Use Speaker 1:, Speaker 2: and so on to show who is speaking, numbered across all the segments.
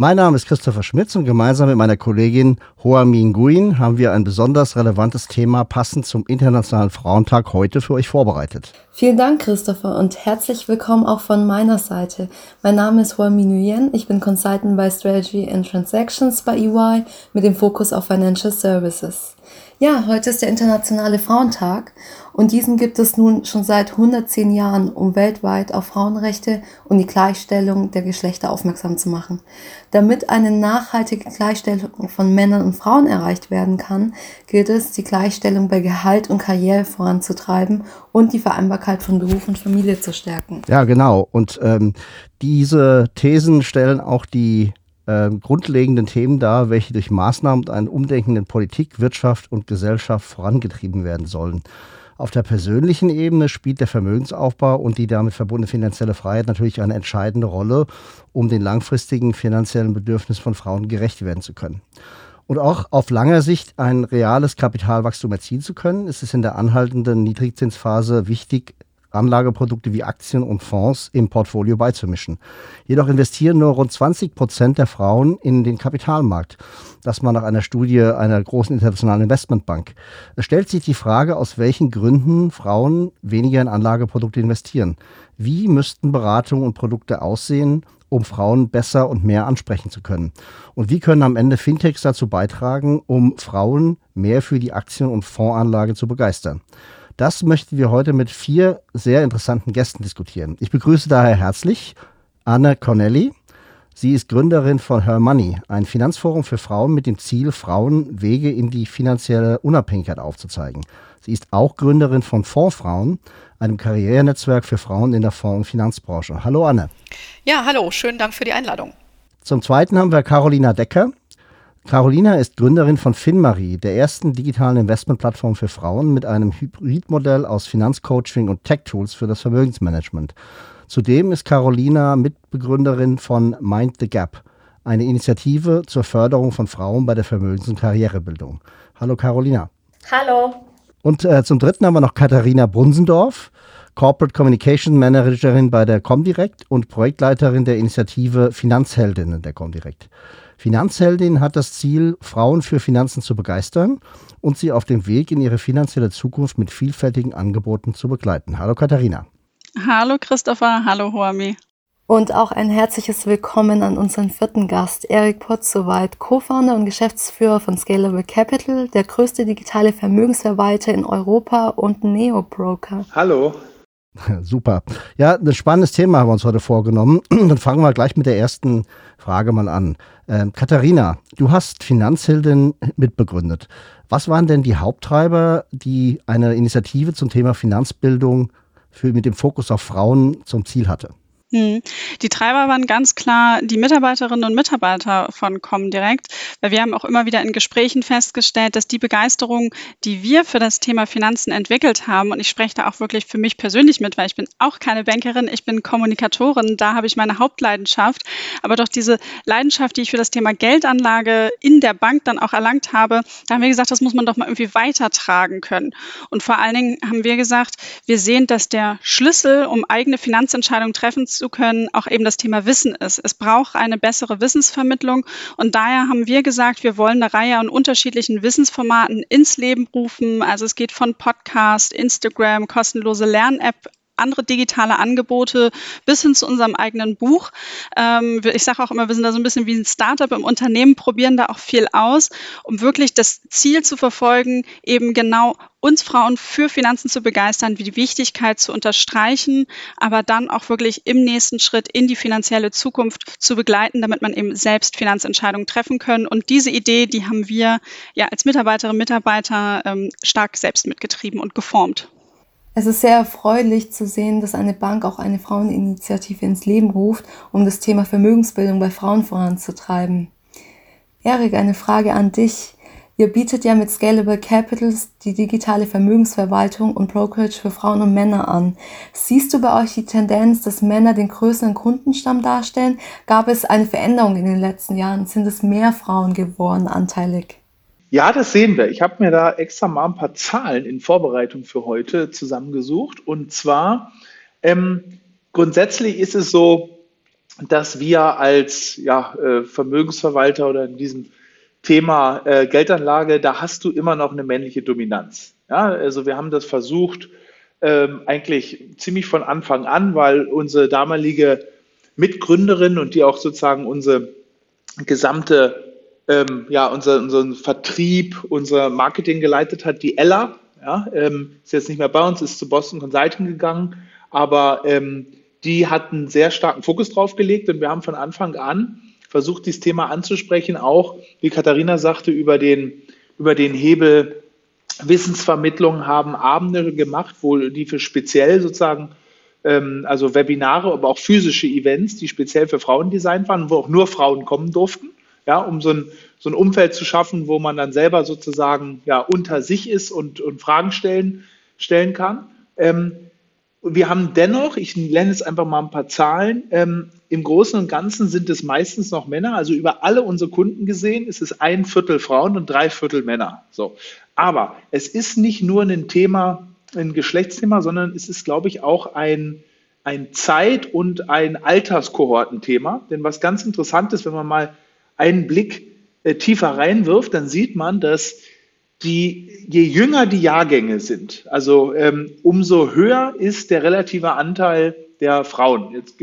Speaker 1: Mein Name ist Christopher Schmitz und gemeinsam mit meiner Kollegin Hoa Min Nguyen haben wir ein besonders relevantes Thema passend zum Internationalen Frauentag heute für euch vorbereitet.
Speaker 2: Vielen Dank, Christopher, und herzlich willkommen auch von meiner Seite. Mein Name ist Hoa Min Nguyen. Ich bin Consultant bei Strategy and Transactions bei EY mit dem Fokus auf Financial Services. Ja, heute ist der Internationale Frauentag und diesen gibt es nun schon seit 110 Jahren, um weltweit auf Frauenrechte und die Gleichstellung der Geschlechter aufmerksam zu machen. Damit eine nachhaltige Gleichstellung von Männern und Frauen erreicht werden kann, gilt es, die Gleichstellung bei Gehalt und Karriere voranzutreiben und die Vereinbarkeit von Beruf und Familie zu stärken.
Speaker 1: Ja, genau. Und ähm, diese Thesen stellen auch die äh, grundlegenden Themen dar, welche durch Maßnahmen und ein Umdenken in Politik, Wirtschaft und Gesellschaft vorangetrieben werden sollen. Auf der persönlichen Ebene spielt der Vermögensaufbau und die damit verbundene finanzielle Freiheit natürlich eine entscheidende Rolle, um den langfristigen finanziellen Bedürfnissen von Frauen gerecht werden zu können. Und auch auf langer Sicht ein reales Kapitalwachstum erzielen zu können, ist es in der anhaltenden Niedrigzinsphase wichtig, Anlageprodukte wie Aktien und Fonds im Portfolio beizumischen. Jedoch investieren nur rund 20 Prozent der Frauen in den Kapitalmarkt. Das mal nach einer Studie einer großen internationalen Investmentbank. Es stellt sich die Frage, aus welchen Gründen Frauen weniger in Anlageprodukte investieren. Wie müssten Beratungen und Produkte aussehen, um Frauen besser und mehr ansprechen zu können? Und wie können am Ende Fintechs dazu beitragen, um Frauen mehr für die Aktien- und Fondsanlage zu begeistern? Das möchten wir heute mit vier sehr interessanten Gästen diskutieren. Ich begrüße daher herzlich Anne Cornelli. Sie ist Gründerin von Her Money, ein Finanzforum für Frauen mit dem Ziel, Frauen Wege in die finanzielle Unabhängigkeit aufzuzeigen. Sie ist auch Gründerin von Fondsfrauen, einem Karrierenetzwerk für Frauen in der Fonds- und Finanzbranche. Hallo Anne.
Speaker 3: Ja, hallo, schönen Dank für die Einladung.
Speaker 1: Zum Zweiten haben wir Carolina Decker. Carolina ist Gründerin von FinMarie, der ersten digitalen Investmentplattform für Frauen mit einem Hybridmodell aus Finanzcoaching und Tech-Tools für das Vermögensmanagement. Zudem ist Carolina Mitbegründerin von Mind the Gap, eine Initiative zur Förderung von Frauen bei der Vermögens- und Karrierebildung. Hallo Carolina.
Speaker 4: Hallo.
Speaker 1: Und äh, zum Dritten haben wir noch Katharina Brunsendorf, Corporate Communication Managerin bei der Comdirect und Projektleiterin der Initiative Finanzheldinnen der Comdirect. Finanzheldin hat das Ziel, Frauen für Finanzen zu begeistern und sie auf dem Weg in ihre finanzielle Zukunft mit vielfältigen Angeboten zu begleiten. Hallo Katharina.
Speaker 5: Hallo Christopher, hallo Hoami.
Speaker 2: Und auch ein herzliches Willkommen an unseren vierten Gast, Erik Potzowait, Co-Founder und Geschäftsführer von Scalable Capital, der größte digitale Vermögensverwalter in Europa und Neo-Broker.
Speaker 6: Hallo.
Speaker 1: Super. Ja, ein spannendes Thema haben wir uns heute vorgenommen. Dann fangen wir gleich mit der ersten Frage mal an. Ähm, Katharina, du hast Finanzheldin mitbegründet. Was waren denn die Haupttreiber, die eine Initiative zum Thema Finanzbildung für, mit dem Fokus auf Frauen zum Ziel hatte?
Speaker 5: Hm. Die Treiber waren ganz klar die Mitarbeiterinnen und Mitarbeiter von Comdirect, weil wir haben auch immer wieder in Gesprächen festgestellt, dass die Begeisterung, die wir für das Thema Finanzen entwickelt haben, und ich spreche da auch wirklich für mich persönlich mit, weil ich bin auch keine Bankerin, ich bin Kommunikatorin, da habe ich meine Hauptleidenschaft, aber doch diese Leidenschaft, die ich für das Thema Geldanlage in der Bank dann auch erlangt habe, da haben wir gesagt, das muss man doch mal irgendwie weitertragen können. Und vor allen Dingen haben wir gesagt, wir sehen, dass der Schlüssel, um eigene Finanzentscheidungen treffen zu zu können, auch eben das Thema Wissen ist. Es braucht eine bessere Wissensvermittlung und daher haben wir gesagt, wir wollen eine Reihe an unterschiedlichen Wissensformaten ins Leben rufen. Also es geht von Podcast, Instagram, kostenlose Lern-App andere digitale Angebote bis hin zu unserem eigenen Buch. Ähm, ich sage auch immer, wir sind da so ein bisschen wie ein Startup im Unternehmen, probieren da auch viel aus, um wirklich das Ziel zu verfolgen, eben genau uns Frauen für Finanzen zu begeistern, wie die Wichtigkeit zu unterstreichen, aber dann auch wirklich im nächsten Schritt in die finanzielle Zukunft zu begleiten, damit man eben selbst Finanzentscheidungen treffen können. Und diese Idee, die haben wir ja als Mitarbeiterinnen und Mitarbeiter ähm, stark selbst mitgetrieben und geformt.
Speaker 2: Es ist sehr erfreulich zu sehen, dass eine Bank auch eine Fraueninitiative ins Leben ruft, um das Thema Vermögensbildung bei Frauen voranzutreiben. Erik, eine Frage an dich. Ihr bietet ja mit Scalable Capitals die digitale Vermögensverwaltung und Brokerage für Frauen und Männer an. Siehst du bei euch die Tendenz, dass Männer den größeren Kundenstamm darstellen? Gab es eine Veränderung in den letzten Jahren? Sind es mehr Frauen geworden anteilig?
Speaker 4: Ja, das sehen wir. Ich habe mir da extra mal ein paar Zahlen in Vorbereitung für heute zusammengesucht. Und zwar ähm, grundsätzlich ist es so, dass wir als ja, äh, Vermögensverwalter oder in diesem Thema äh, Geldanlage, da hast du immer noch eine männliche Dominanz. Ja, also wir haben das versucht ähm, eigentlich ziemlich von Anfang an, weil unsere damalige Mitgründerin und die auch sozusagen unsere gesamte ähm, ja, unser, unseren Vertrieb, unser Marketing geleitet hat, die Ella. Ja, ähm, ist jetzt nicht mehr bei uns, ist zu Boston Consulting gegangen, aber ähm, die hat einen sehr starken Fokus drauf gelegt und wir haben von Anfang an versucht, dieses Thema anzusprechen, auch, wie Katharina sagte, über den, über den Hebel Wissensvermittlung haben Abende gemacht, wo die für speziell sozusagen, ähm, also Webinare, aber auch physische Events, die speziell für Frauen designt waren, wo auch nur Frauen kommen durften, ja, um so ein, so ein Umfeld zu schaffen, wo man dann selber sozusagen ja, unter sich ist und, und Fragen stellen, stellen kann. Ähm, wir haben dennoch, ich nenne jetzt einfach mal ein paar Zahlen, ähm, im Großen und Ganzen sind es meistens noch Männer. Also über alle unsere Kunden gesehen ist es ein Viertel Frauen und drei Viertel Männer. So. Aber es ist nicht nur ein Thema, ein Geschlechtsthema, sondern es ist, glaube ich, auch ein, ein Zeit- und ein Alterskohortenthema. Denn was ganz interessant ist, wenn man mal einen Blick äh, tiefer reinwirft, dann sieht man, dass die, je jünger die Jahrgänge sind, also ähm, umso höher ist der relative Anteil der Frauen. Jetzt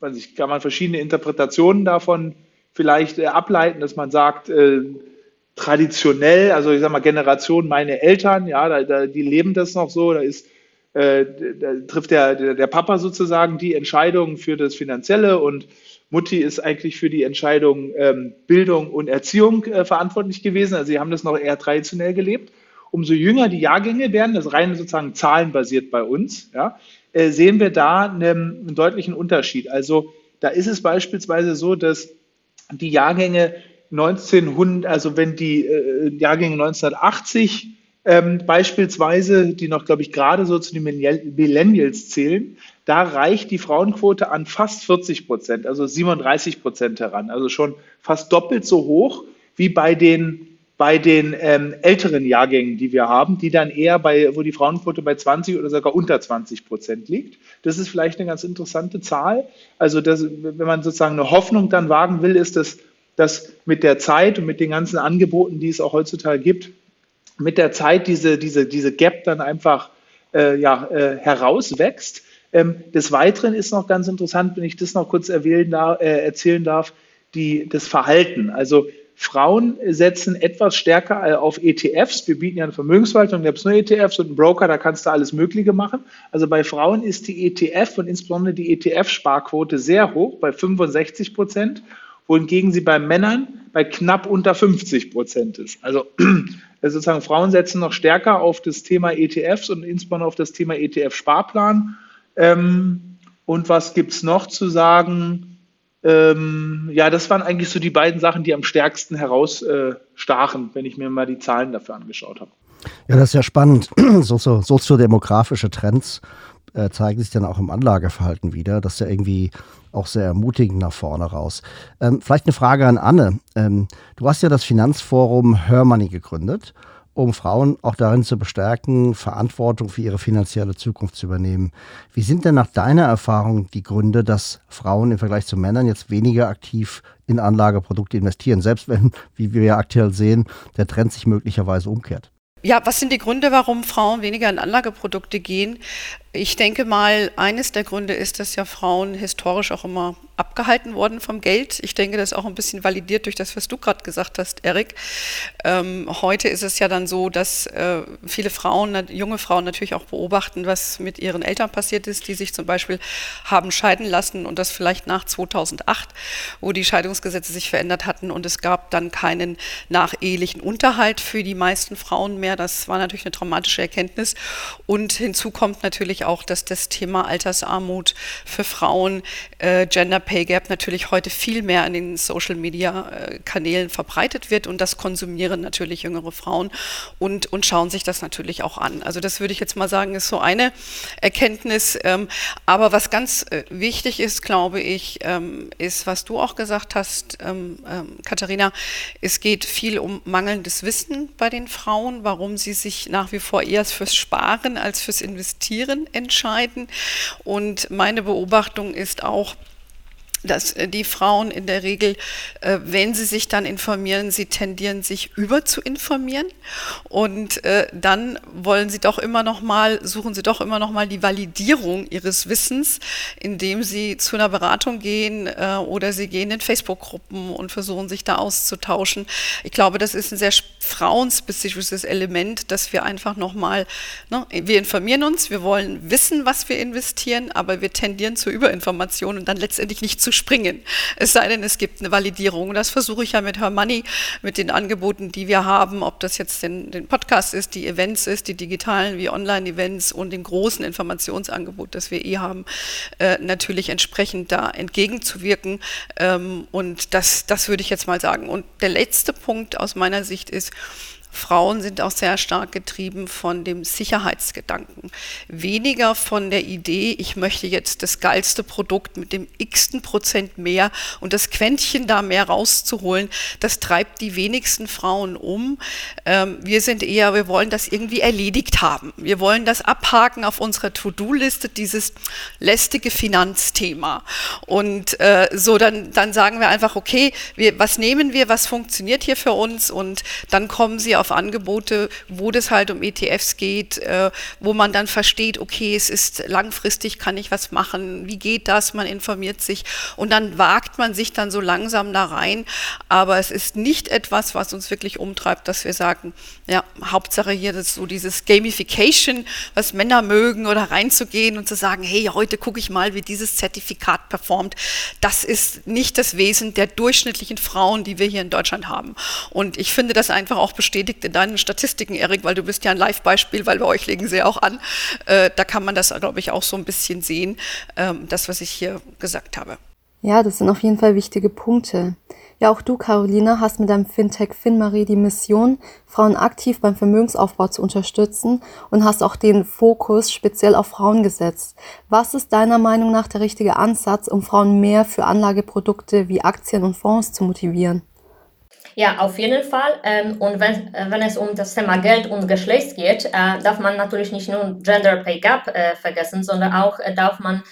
Speaker 4: weiß ich, kann man verschiedene Interpretationen davon vielleicht äh, ableiten, dass man sagt, äh, traditionell, also ich sage mal Generation meine Eltern, ja, da, da, die leben das noch so, da ist äh, da trifft der, der, der Papa sozusagen die Entscheidung für das Finanzielle und Mutti ist eigentlich für die Entscheidung ähm, Bildung und Erziehung äh, verantwortlich gewesen. Also sie haben das noch eher traditionell gelebt. Umso jünger die Jahrgänge werden, das rein sozusagen zahlenbasiert bei uns, ja, äh, sehen wir da einen, einen deutlichen Unterschied. Also da ist es beispielsweise so, dass die Jahrgänge 1900, also wenn die äh, Jahrgänge 1980 ähm, beispielsweise, die noch, glaube ich, gerade so zu den Millennials zählen, da reicht die Frauenquote an fast 40 Prozent, also 37 Prozent heran. Also schon fast doppelt so hoch wie bei den, bei den ähm, älteren Jahrgängen, die wir haben, die dann eher bei, wo die Frauenquote bei 20 oder sogar unter 20 Prozent liegt. Das ist vielleicht eine ganz interessante Zahl. Also das, wenn man sozusagen eine Hoffnung dann wagen will, ist das, dass mit der Zeit und mit den ganzen Angeboten, die es auch heutzutage gibt, mit der Zeit diese, diese, diese Gap dann einfach äh, ja, äh, herauswächst. Ähm, des Weiteren ist noch ganz interessant, wenn ich das noch kurz darf, äh, erzählen darf, die, das Verhalten. Also Frauen setzen etwas stärker auf ETFs. Wir bieten ja eine Vermögensverwaltung, da gibt es nur ETFs und einen Broker, da kannst du alles Mögliche machen. Also bei Frauen ist die ETF und insbesondere die ETF-Sparquote sehr hoch, bei 65 Prozent, wohingegen sie bei Männern bei knapp unter 50 Prozent ist. Also sozusagen Frauen setzen noch stärker auf das Thema ETFs und insbesondere auf das Thema ETF-Sparplan. Ähm, und was gibt es noch zu sagen? Ähm, ja, das waren eigentlich so die beiden Sachen, die am stärksten herausstachen, äh, wenn ich mir mal die Zahlen dafür angeschaut habe.
Speaker 1: Ja, das ist ja spannend. So, so, soziodemografische Trends äh, zeigen sich dann auch im Anlageverhalten wieder. Das ist ja irgendwie auch sehr ermutigend nach vorne raus. Ähm, vielleicht eine Frage an Anne. Ähm, du hast ja das Finanzforum Hörmoney gegründet, um Frauen auch darin zu bestärken, Verantwortung für ihre finanzielle Zukunft zu übernehmen. Wie sind denn nach deiner Erfahrung die Gründe, dass Frauen im Vergleich zu Männern jetzt weniger aktiv in Anlageprodukte investieren, selbst wenn, wie wir ja aktuell sehen, der Trend sich möglicherweise umkehrt?
Speaker 3: Ja, was sind die Gründe, warum Frauen weniger in Anlageprodukte gehen? Ich denke mal, eines der Gründe ist, dass ja Frauen historisch auch immer abgehalten wurden vom Geld. Ich denke, das ist auch ein bisschen validiert durch das, was du gerade gesagt hast, Erik. Ähm, heute ist es ja dann so, dass äh, viele Frauen, junge Frauen natürlich auch beobachten, was mit ihren Eltern passiert ist, die sich zum Beispiel haben scheiden lassen und das vielleicht nach 2008, wo die Scheidungsgesetze sich verändert hatten und es gab dann keinen nachehelichen Unterhalt für die meisten Frauen mehr. Das war natürlich eine traumatische Erkenntnis. Und hinzu kommt natürlich auch, dass das Thema Altersarmut für Frauen, äh, Gender Pay Gap natürlich heute viel mehr in den Social Media äh, Kanälen verbreitet wird und das konsumieren natürlich jüngere Frauen und, und schauen sich das natürlich auch an. Also das würde ich jetzt mal sagen, ist so eine Erkenntnis. Ähm, aber was ganz äh, wichtig ist, glaube ich, ähm, ist, was du auch gesagt hast, ähm, ähm Katharina, es geht viel um mangelndes Wissen bei den Frauen, warum sie sich nach wie vor eher fürs Sparen als fürs Investieren entscheiden. Und meine Beobachtung ist auch, dass äh, die Frauen in der Regel, äh, wenn sie sich dann informieren, sie tendieren sich über zu informieren und äh, dann wollen sie doch immer noch mal, suchen sie doch immer noch mal die Validierung ihres Wissens, indem sie zu einer Beratung gehen oder sie gehen in Facebook-Gruppen und versuchen sich da auszutauschen. Ich glaube, das ist ein sehr frauenspezifisches Element, dass wir einfach noch mal, ne, wir informieren uns, wir wollen wissen, was wir investieren, aber wir tendieren zur Überinformation und dann letztendlich nicht zu springen. Es sei denn, es gibt eine Validierung. Das versuche ich ja mit Her Money, mit den Angeboten, die wir haben, ob das jetzt den, den Podcast ist, die Events ist, die digitalen wie Online-Events und dem großen Informationsangebot, das wir eh haben, äh, natürlich entsprechend da entgegenzuwirken. Ähm, und das, das würde ich jetzt mal sagen. Und der letzte Punkt aus meiner Sicht ist, Frauen sind auch sehr stark getrieben von dem Sicherheitsgedanken. Weniger von der Idee, ich möchte jetzt das geilste Produkt mit dem x-ten Prozent mehr und das Quäntchen da mehr rauszuholen. Das treibt die wenigsten Frauen um. Ähm, wir sind eher, wir wollen das irgendwie erledigt haben. Wir wollen das abhaken auf unserer To-Do-Liste, dieses lästige Finanzthema. Und äh, so, dann, dann sagen wir einfach, okay, wir, was nehmen wir, was funktioniert hier für uns und dann kommen sie auf Angebote, wo das halt um ETFs geht, äh, wo man dann versteht, okay, es ist langfristig, kann ich was machen, wie geht das, man informiert sich und dann wagt man sich dann so langsam da rein, aber es ist nicht etwas, was uns wirklich umtreibt, dass wir sagen, ja, Hauptsache hier das so dieses Gamification, was Männer mögen oder reinzugehen und zu sagen, hey, heute gucke ich mal, wie dieses Zertifikat performt. Das ist nicht das Wesen der durchschnittlichen Frauen, die wir hier in Deutschland haben. Und ich finde das einfach auch bestätigt bestätigt in deinen Statistiken, Erik, weil du bist ja ein Live-Beispiel, weil bei euch legen sie auch an. Äh, da kann man das, glaube ich, auch so ein bisschen sehen, ähm, das, was ich hier gesagt habe.
Speaker 2: Ja, das sind auf jeden Fall wichtige Punkte. Ja, auch du, Carolina, hast mit deinem Fintech FinMarie die Mission, Frauen aktiv beim Vermögensaufbau zu unterstützen und hast auch den Fokus speziell auf Frauen gesetzt. Was ist deiner Meinung nach der richtige Ansatz, um Frauen mehr für Anlageprodukte wie Aktien und Fonds zu motivieren?
Speaker 6: Ja, auf jeden Fall. Ähm, und wenn, äh, wenn es um das Thema Geld und Geschlecht geht, äh, darf man natürlich nicht nur Gender Pay Gap äh, vergessen, sondern auch darf man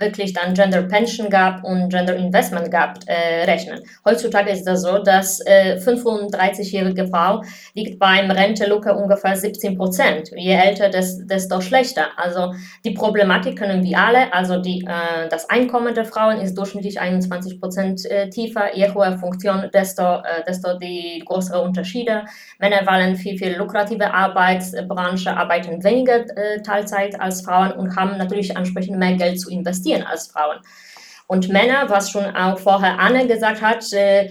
Speaker 6: wirklich dann Gender Pension Gap und Gender Investment Gap äh, rechnen. Heutzutage ist das so, dass äh, 35-jährige Frau liegt beim Rentelücke ungefähr 17 Prozent. Je älter, desto schlechter. Also die Problematik können wir alle, also die, äh, das Einkommen der Frauen ist durchschnittlich 21 Prozent äh, tiefer. Je höher Funktion, desto, äh, desto die größere Unterschiede. Männer wollen viel, viel lukrative Arbeitsbranche, arbeiten weniger äh, Teilzeit als Frauen und haben natürlich entsprechend mehr Geld zu investieren investieren als Frauen. Und Männer, was schon auch vorher Anne gesagt hat, äh,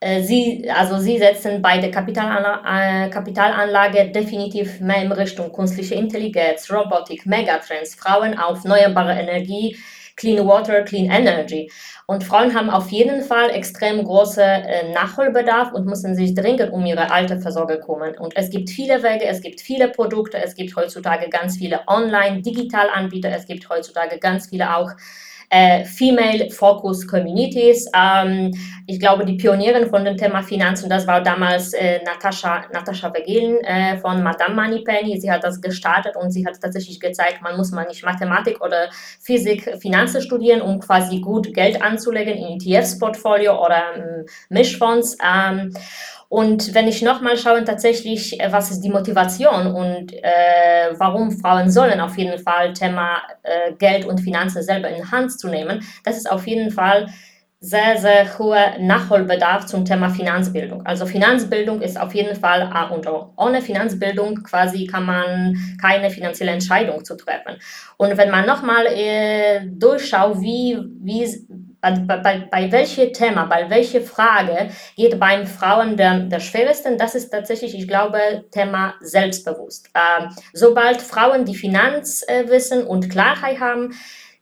Speaker 6: äh, Sie, also sie setzen bei der Kapitalanlage, äh, Kapitalanlage definitiv mehr in Richtung künstliche Intelligenz, Robotik, Megatrends, Frauen auf erneuerbare Energie, Clean Water, Clean Energy. Und Frauen haben auf jeden Fall extrem großen äh, Nachholbedarf und müssen sich dringend um ihre Altersversorgung kümmern. Und es gibt viele Wege, es gibt viele Produkte, es gibt heutzutage ganz viele Online-Digital-Anbieter, es gibt heutzutage ganz viele auch äh, Female Focus Communities. Ähm, ich glaube, die Pionierin von dem Thema Finanzen, das war damals äh, Natascha, Natascha Begin äh, von Madame Moneypenny. Sie hat das gestartet und sie hat tatsächlich gezeigt, man muss man nicht Mathematik oder Physik, Finanzen studieren, um quasi gut Geld anzulegen in ETFs-Portfolio oder ähm, Mischfonds. Ähm, und wenn ich nochmal schaue, tatsächlich, äh, was ist die Motivation und äh, warum Frauen sollen auf jeden Fall Thema äh, Geld und Finanzen selber in Hand zu nehmen, das ist auf jeden Fall sehr, sehr hoher Nachholbedarf zum Thema Finanzbildung. Also Finanzbildung ist auf jeden Fall A und O. Ohne Finanzbildung quasi kann man keine finanzielle Entscheidung zu treffen. Und wenn man nochmal äh, durchschaut, wie, wie bei, bei, bei welchem Thema, bei welcher Frage geht beim Frauen der, der schwersten? Das ist tatsächlich, ich glaube, Thema Selbstbewusst. Äh, sobald Frauen die Finanzwissen und Klarheit haben,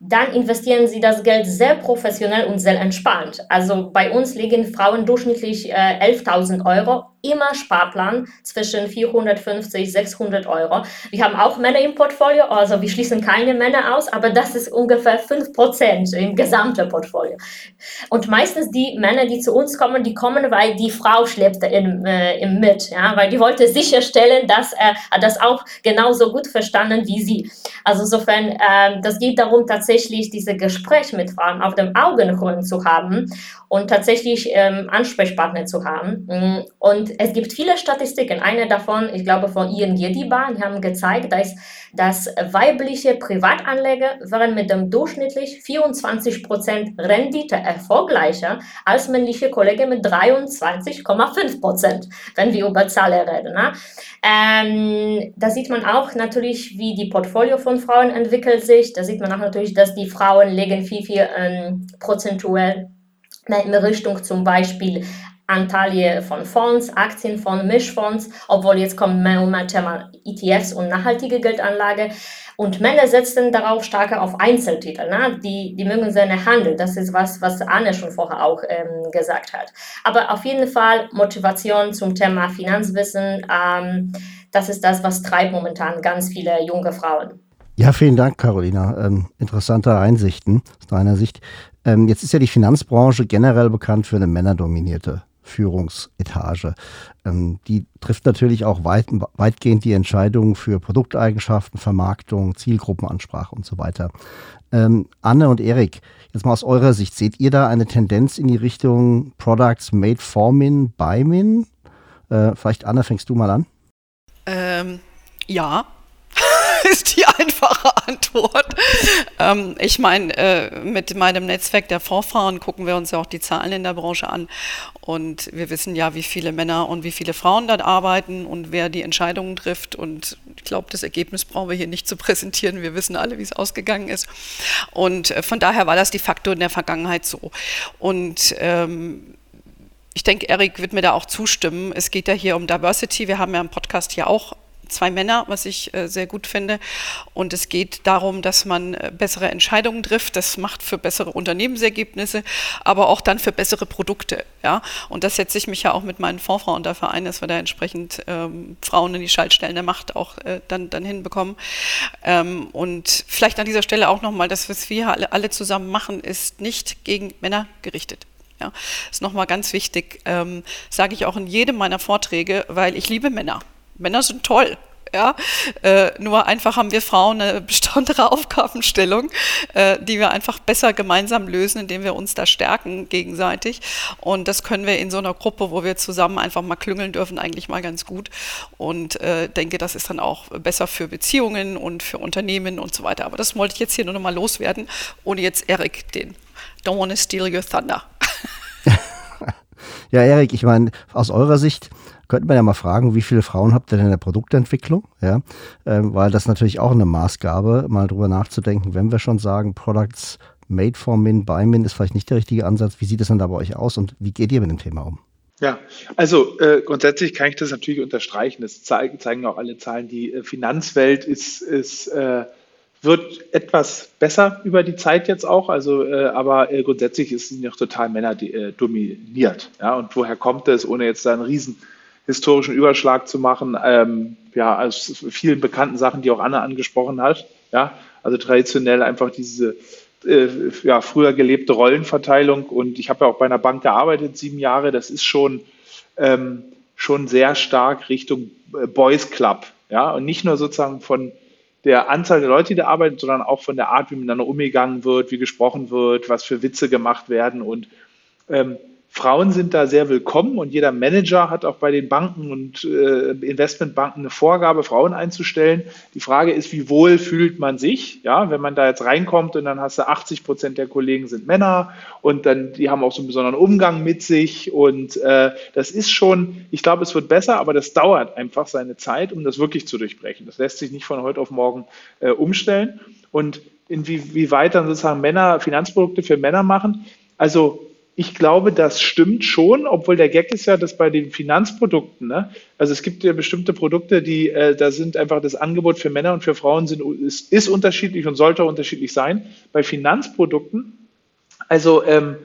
Speaker 6: dann investieren sie das Geld sehr professionell und sehr entspannt. Also bei uns liegen Frauen durchschnittlich äh, 11.000 Euro immer Sparplan zwischen 450, 600 Euro. Wir haben auch Männer im Portfolio, also wir schließen keine Männer aus, aber das ist ungefähr 5 Prozent im gesamten Portfolio. Und meistens die Männer, die zu uns kommen, die kommen, weil die Frau schleppt im, äh, im mit, ja, weil die wollte sicherstellen, dass er äh, das auch genauso gut verstanden wie sie. Also insofern, äh, das geht darum, tatsächlich diese Gespräche mit Frauen auf dem Augengrund zu haben und tatsächlich ähm, Ansprechpartner zu haben. Mm, und es gibt viele Statistiken. Eine davon, ich glaube von ING Diba, die haben gezeigt, dass, dass weibliche Privatanleger waren mit dem durchschnittlich 24% Rendite erfolgreicher als männliche Kollegen mit 23,5%, wenn wir über Zahlen reden. Ne? Ähm, da sieht man auch natürlich, wie die Portfolio von Frauen entwickelt sich. Da sieht man auch natürlich, dass die Frauen legen viel, viel ähm, prozentuell in Richtung zum Beispiel Anteile von Fonds, Aktien von Mischfonds, obwohl jetzt kommt mehr und mehr Thema ETFs und nachhaltige Geldanlage. Und Männer setzen darauf stärker auf Einzeltitel. Ne? Die, die mögen seine Handel. Das ist was, was Anne schon vorher auch ähm, gesagt hat. Aber auf jeden Fall Motivation zum Thema Finanzwissen. Ähm, das ist das, was treibt momentan ganz viele junge Frauen.
Speaker 1: Ja, vielen Dank, Carolina. Ähm, interessante Einsichten aus deiner Sicht. Ähm, jetzt ist ja die Finanzbranche generell bekannt für eine männerdominierte Führungsetage. Ähm, die trifft natürlich auch weit, weitgehend die Entscheidungen für Produkteigenschaften, Vermarktung, Zielgruppenansprache und so weiter. Ähm, Anne und Erik, jetzt mal aus eurer Sicht, seht ihr da eine Tendenz in die Richtung Products made for men, by men? Äh, vielleicht Anne, fängst du mal an?
Speaker 3: Ähm, ja, ist die einfache Antwort. Ähm, ich meine, äh, mit meinem Netzwerk der Vorfahren gucken wir uns ja auch die Zahlen in der Branche an. Und wir wissen ja, wie viele Männer und wie viele Frauen dort arbeiten und wer die Entscheidungen trifft. Und ich glaube, das Ergebnis brauchen wir hier nicht zu präsentieren. Wir wissen alle, wie es ausgegangen ist. Und äh, von daher war das de facto in der Vergangenheit so. Und ähm, ich denke, Erik wird mir da auch zustimmen. Es geht ja hier um Diversity. Wir haben ja im Podcast hier auch zwei Männer, was ich äh, sehr gut finde. Und es geht darum, dass man äh, bessere Entscheidungen trifft. Das macht für bessere Unternehmensergebnisse, aber auch dann für bessere Produkte. Ja? Und das setze ich mich ja auch mit meinen Fondsfrauen dafür ein, dass wir da entsprechend ähm, Frauen in die Schaltstellen der Macht auch äh, dann, dann hinbekommen. Ähm, und vielleicht an dieser Stelle auch nochmal, das, was wir alle, alle zusammen machen, ist nicht gegen Männer gerichtet. Ja, ist nochmal ganz wichtig, ähm, sage ich auch in jedem meiner Vorträge, weil ich liebe Männer. Männer sind toll. Ja, äh, nur einfach haben wir Frauen eine besondere Aufgabenstellung, äh, die wir einfach besser gemeinsam lösen, indem wir uns da stärken gegenseitig. Und das können wir in so einer Gruppe, wo wir zusammen einfach mal klüngeln dürfen, eigentlich mal ganz gut. Und äh, denke, das ist dann auch besser für Beziehungen und für Unternehmen und so weiter. Aber das wollte ich jetzt hier nur noch mal loswerden, ohne jetzt Erik den Don't wanna steal your thunder.
Speaker 1: ja, Erik, ich meine, aus eurer Sicht könnte man ja mal fragen, wie viele Frauen habt ihr denn in der Produktentwicklung? Ja, ähm, weil das natürlich auch eine Maßgabe, mal drüber nachzudenken, wenn wir schon sagen, Products made for men, by men ist vielleicht nicht der richtige Ansatz. Wie sieht es denn da bei euch aus und wie geht ihr mit dem Thema um?
Speaker 4: Ja, also äh, grundsätzlich kann ich das natürlich unterstreichen. Das zeigen, zeigen auch alle Zahlen. Die äh, Finanzwelt ist, ist äh, wird etwas besser über die Zeit jetzt auch, also äh, aber äh, grundsätzlich ist sie noch total Männer äh, dominiert. Ja, und woher kommt das, ohne jetzt da einen riesen historischen Überschlag zu machen, ähm, ja, aus vielen bekannten Sachen, die auch Anna angesprochen hat. Ja, also traditionell einfach diese äh, ja, früher gelebte Rollenverteilung. Und ich habe ja auch bei einer Bank gearbeitet, sieben Jahre. Das ist schon, ähm, schon sehr stark Richtung äh, Boys Club. Ja, und nicht nur sozusagen von der Anzahl der Leute, die da arbeiten, sondern auch von der Art, wie miteinander umgegangen wird, wie gesprochen wird, was für Witze gemacht werden. Und ähm, Frauen sind da sehr willkommen und jeder Manager hat auch bei den Banken und äh, Investmentbanken eine Vorgabe, Frauen einzustellen. Die Frage ist, wie wohl fühlt man sich? Ja, wenn man da jetzt reinkommt und dann hast du 80 Prozent der Kollegen sind Männer und dann die haben auch so einen besonderen Umgang mit sich und äh, das ist schon, ich glaube, es wird besser, aber das dauert einfach seine Zeit, um das wirklich zu durchbrechen. Das lässt sich nicht von heute auf morgen äh, umstellen und inwieweit dann sozusagen Männer Finanzprodukte für Männer machen Also ich glaube, das stimmt schon, obwohl der Gag ist ja, dass bei den Finanzprodukten, ne, also es gibt ja bestimmte Produkte, die, äh, da sind einfach das Angebot für Männer und für Frauen sind, ist, ist unterschiedlich und sollte unterschiedlich sein. Bei Finanzprodukten, also ähm,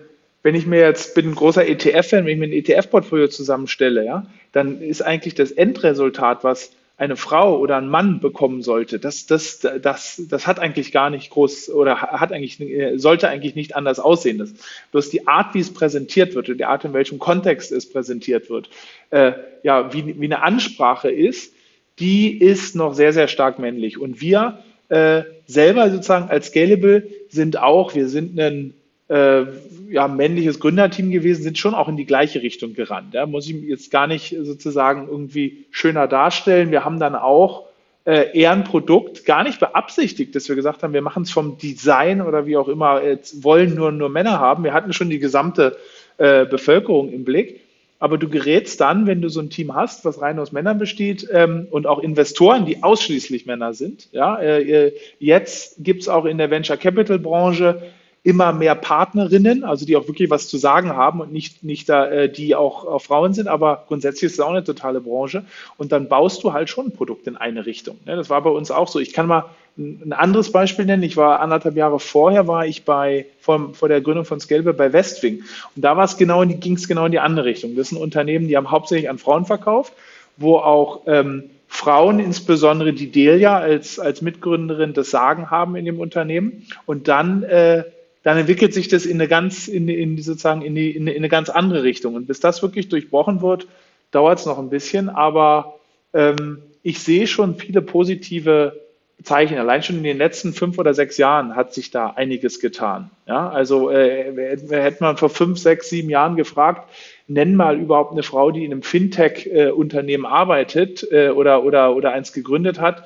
Speaker 4: wenn ich mir jetzt, bin ein großer ETF-Fan, wenn ich mir ein ETF-Portfolio zusammenstelle, ja, dann ist eigentlich das Endresultat, was eine Frau oder ein Mann bekommen sollte, das, das, das, das hat eigentlich gar nicht groß oder hat eigentlich, sollte eigentlich nicht anders aussehen. Das, bloß die Art, wie es präsentiert wird und die Art, in welchem Kontext es präsentiert wird, äh, ja, wie, wie eine Ansprache ist, die ist noch sehr, sehr stark männlich. Und wir äh, selber sozusagen als Scalable sind auch, wir sind ein äh, ja, männliches Gründerteam gewesen, sind schon auch in die gleiche Richtung gerannt. Ja. Muss ich jetzt gar nicht sozusagen irgendwie schöner darstellen. Wir haben dann auch äh, eher ein Produkt gar nicht beabsichtigt, dass wir gesagt haben, wir machen es vom Design oder wie auch immer, jetzt wollen nur, nur Männer haben. Wir hatten schon die gesamte äh, Bevölkerung im Blick. Aber du gerätst dann, wenn du so ein Team hast, was rein aus Männern besteht ähm, und auch Investoren, die ausschließlich Männer sind. Ja, äh, jetzt gibt es auch in der Venture Capital Branche immer mehr Partnerinnen, also die auch wirklich was zu sagen haben und nicht, nicht da, äh, die auch, auch Frauen sind, aber grundsätzlich ist es auch eine totale Branche. Und dann baust du halt schon ein Produkt in eine Richtung. Ja, das war bei uns auch so. Ich kann mal ein anderes Beispiel nennen. Ich war anderthalb Jahre vorher, war ich bei, vor, vor der Gründung von Scalable bei Westwing. Und da war es genau, ging es genau in die andere Richtung. Das sind Unternehmen, die haben hauptsächlich an Frauen verkauft, wo auch ähm, Frauen, insbesondere die Delia als, als Mitgründerin, das Sagen haben in dem Unternehmen. Und dann äh, dann entwickelt sich das in eine ganz, in, in sozusagen in, die, in, eine ganz andere Richtung. Und bis das wirklich durchbrochen wird, dauert es noch ein bisschen. Aber ähm, ich sehe schon viele positive Zeichen. Allein schon in den letzten fünf oder sechs Jahren hat sich da einiges getan. Ja, also äh, hätte man vor fünf, sechs, sieben Jahren gefragt, nenn mal überhaupt eine Frau, die in einem Fintech-Unternehmen arbeitet äh, oder, oder, oder eins gegründet hat,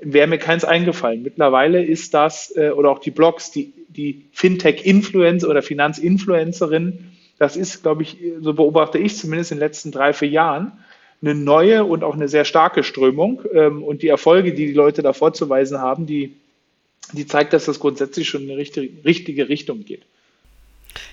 Speaker 4: wäre mir keins eingefallen. Mittlerweile ist das, äh, oder auch die Blogs, die, die Fintech-Influencer oder Finanzinfluencerin, das ist, glaube ich, so beobachte ich zumindest in den letzten drei, vier Jahren, eine neue und auch eine sehr starke Strömung. Ähm, und die Erfolge, die die Leute da vorzuweisen haben, die, die zeigt, dass das grundsätzlich schon in eine richtige, richtige Richtung geht.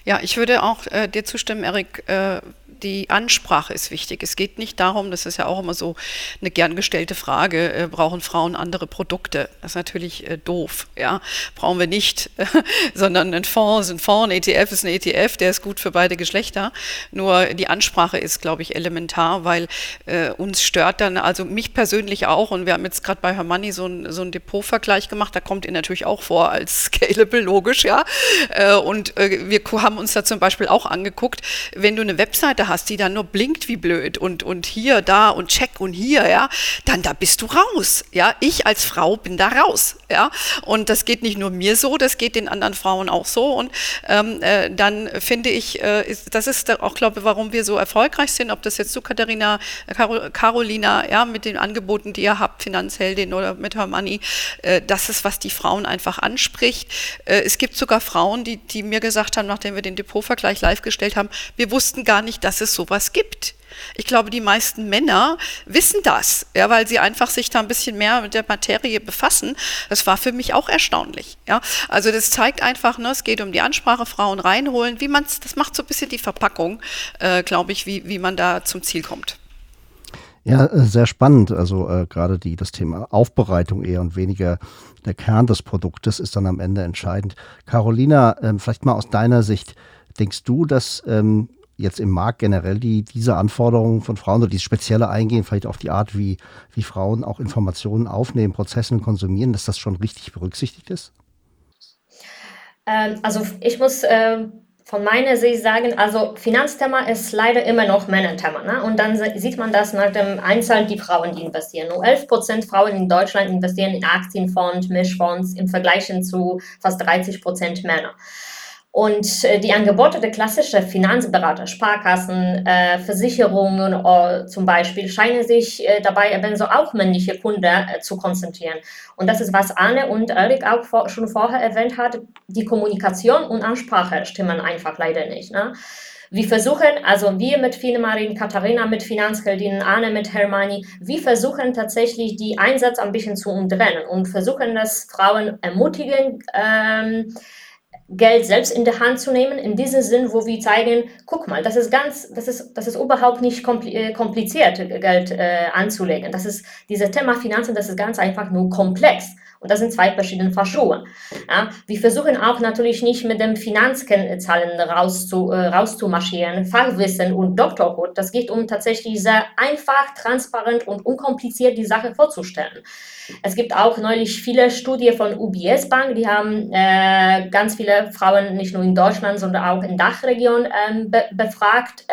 Speaker 3: Ja, ich würde auch äh, dir zustimmen, Erik. Äh, die Ansprache ist wichtig. Es geht nicht darum, das ist ja auch immer so eine gern gestellte Frage, äh, brauchen Frauen andere Produkte? Das ist natürlich äh, doof, ja. Brauchen wir nicht, sondern ein Fonds ist ein Fonds, ein ETF ist ein ETF, der ist gut für beide Geschlechter. Nur die Ansprache ist, glaube ich, elementar, weil äh, uns stört dann, also mich persönlich auch, und wir haben jetzt gerade bei Hermanni so, ein, so einen Depotvergleich gemacht, da kommt ihr natürlich auch vor als scalable, logisch, ja. Äh, und äh, wir haben uns da zum Beispiel auch angeguckt, wenn du eine Webseite hast, die dann nur blinkt wie blöd und, und hier, da und check und hier, ja, dann da bist du raus. Ja, ich als Frau bin da raus. Ja, und das geht nicht nur mir so, das geht den anderen Frauen auch so. Und ähm, äh, dann finde ich, äh, ist, das ist auch, glaube ich, warum wir so erfolgreich sind, ob das jetzt du, Katharina, Caro, Carolina, ja, mit den Angeboten, die ihr habt, Finanzheldin oder mit Her Money, äh, das ist, was die Frauen einfach anspricht. Äh, es gibt sogar Frauen, die, die mir gesagt haben, nachdem wir den Depotvergleich live gestellt haben, wir wussten gar nicht, dass es sowas gibt. Ich glaube, die meisten Männer wissen das, ja, weil sie einfach sich da ein bisschen mehr mit der Materie befassen. Das war für mich auch erstaunlich. Ja. Also das zeigt einfach, ne, es geht um die Ansprache, Frauen reinholen, wie man das macht so ein bisschen die Verpackung, äh, glaube ich, wie, wie man da zum Ziel kommt.
Speaker 1: Ja, äh, sehr spannend. Also äh, gerade die das Thema Aufbereitung eher und weniger der Kern des Produktes ist dann am Ende entscheidend. Carolina, äh, vielleicht mal aus deiner Sicht, denkst du, dass ähm, jetzt im Markt generell die, diese Anforderungen von Frauen oder dieses spezielle Eingehen, vielleicht auf die Art, wie, wie Frauen auch Informationen aufnehmen, Prozessen konsumieren, dass das schon richtig berücksichtigt ist?
Speaker 6: Ähm, also ich muss von meiner Sicht sagen, also Finanzthema ist leider immer noch Männerthema. Ne? Und dann sieht man das nach dem Einzahl die Frauen, die investieren. Nur 11 Prozent Frauen in Deutschland investieren in Aktienfonds, Mischfonds im Vergleich zu fast 30 Prozent Männer. Und äh, die Angebote der klassischen Finanzberater, Sparkassen, äh, Versicherungen äh, zum Beispiel, scheinen sich äh, dabei ebenso auch männliche Kunden äh, zu konzentrieren. Und das ist, was Anne und Erik auch vor, schon vorher erwähnt hat, die Kommunikation und Ansprache stimmen einfach leider nicht. Ne? Wir versuchen, also wir mit Finemarin, Katharina mit Finanzheldin, Anne mit Hermani, wir versuchen tatsächlich die Einsätze ein bisschen zu umdrehen und versuchen, dass Frauen ermutigen, ähm, Geld selbst in der Hand zu nehmen, in diesem Sinn, wo wir zeigen, guck mal, das ist ganz, das ist, das ist überhaupt nicht äh, kompliziert, Geld äh, anzulegen. Das ist, dieses Thema Finanzen, das ist ganz einfach nur komplex. Und das sind zwei verschiedene Paar. Ja, wir versuchen auch natürlich nicht mit den Finanzkennzahlen rauszu, äh, rauszumarschieren, Fachwissen und Doktorhut. Das geht um tatsächlich sehr einfach, transparent und unkompliziert die Sache vorzustellen. Es gibt auch neulich viele Studien von UBS Bank, die haben äh, ganz viele Frauen nicht nur in Deutschland, sondern auch in Dachregion äh, be befragt.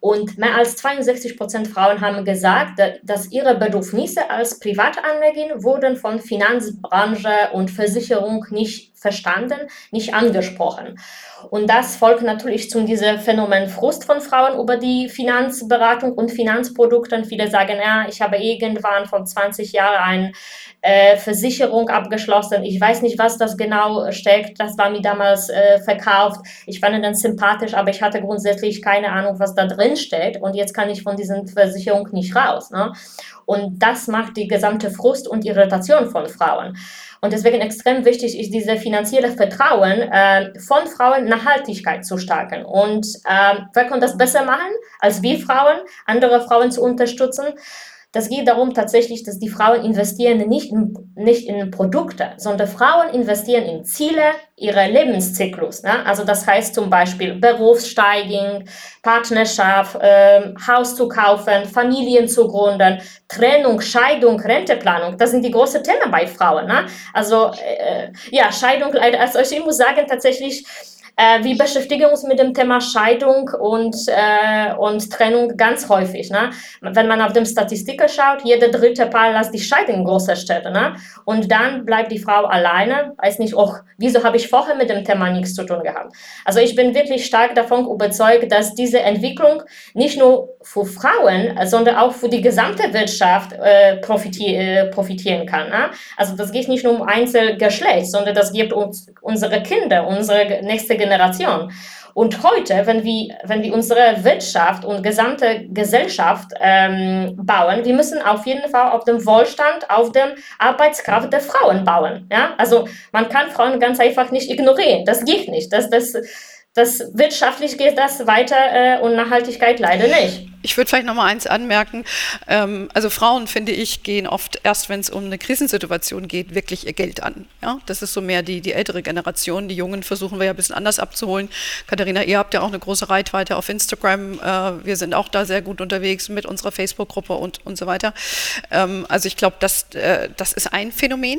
Speaker 6: Und mehr als 62 Prozent Frauen haben gesagt, dass ihre Bedürfnisse als Privatanlegerin wurden von Finanzbranche und Versicherung nicht verstanden, nicht angesprochen. Und das folgt natürlich zu diesem Phänomen Frust von Frauen über die Finanzberatung und Finanzprodukte. Viele sagen, ja, ich habe irgendwann vor 20 Jahren ein äh, Versicherung abgeschlossen. Ich weiß nicht, was das genau steckt. Das war mir damals äh, verkauft. Ich fand den sympathisch, aber ich hatte grundsätzlich keine Ahnung, was da drin steht. Und jetzt kann ich von dieser Versicherung nicht raus. Ne? Und das macht die gesamte Frust und Irritation von Frauen. Und deswegen extrem wichtig ist, diese finanzielle Vertrauen äh, von Frauen Nachhaltigkeit zu stärken. Und äh, wer kann das besser machen, als wir Frauen, andere Frauen zu unterstützen? Das geht darum tatsächlich, dass die Frauen investieren nicht in, nicht in Produkte, sondern Frauen investieren in Ziele, ihrer Lebenszyklus. Ne? Also das heißt zum Beispiel Berufssteigung, Partnerschaft, äh, Haus zu kaufen, Familien zu gründen, Trennung, Scheidung, Renteplanung. Das sind die großen Themen bei Frauen. Ne? Also äh, ja, Scheidung leider. Also ich muss sagen tatsächlich äh, wir beschäftigen uns mit dem Thema Scheidung und, äh, und Trennung ganz häufig. Ne? Wenn man auf den Statistiken schaut, jeder dritte Paar lässt die Scheidung in großer Städte. Ne? Und dann bleibt die Frau alleine, weiß nicht, oh, wieso habe ich vorher mit dem Thema nichts zu tun gehabt. Also ich bin wirklich stark davon überzeugt, dass diese Entwicklung nicht nur für Frauen, sondern auch für die gesamte Wirtschaft äh, profitier äh, profitieren kann. Ne? Also das geht nicht nur um Einzelgeschlecht, sondern das gibt uns unsere Kinder, unsere nächste Generation Generation. Und heute, wenn wir, wenn wir unsere Wirtschaft und gesamte Gesellschaft ähm, bauen, wir müssen auf jeden Fall auf dem Wohlstand, auf dem Arbeitskraft der Frauen bauen. Ja? Also man kann Frauen ganz einfach nicht ignorieren. Das geht nicht. Das, das, das wirtschaftlich geht das weiter äh, und Nachhaltigkeit leider nicht.
Speaker 3: Ich würde vielleicht noch mal eins anmerken. Ähm, also Frauen, finde ich, gehen oft erst, wenn es um eine Krisensituation geht, wirklich ihr Geld an. Ja? Das ist so mehr die, die ältere Generation. Die Jungen versuchen wir ja ein bisschen anders abzuholen. Katharina, ihr habt ja auch eine große Reichweite auf Instagram. Äh, wir sind auch da sehr gut unterwegs mit unserer Facebook-Gruppe und, und so weiter. Ähm, also ich glaube, das, äh, das ist ein Phänomen.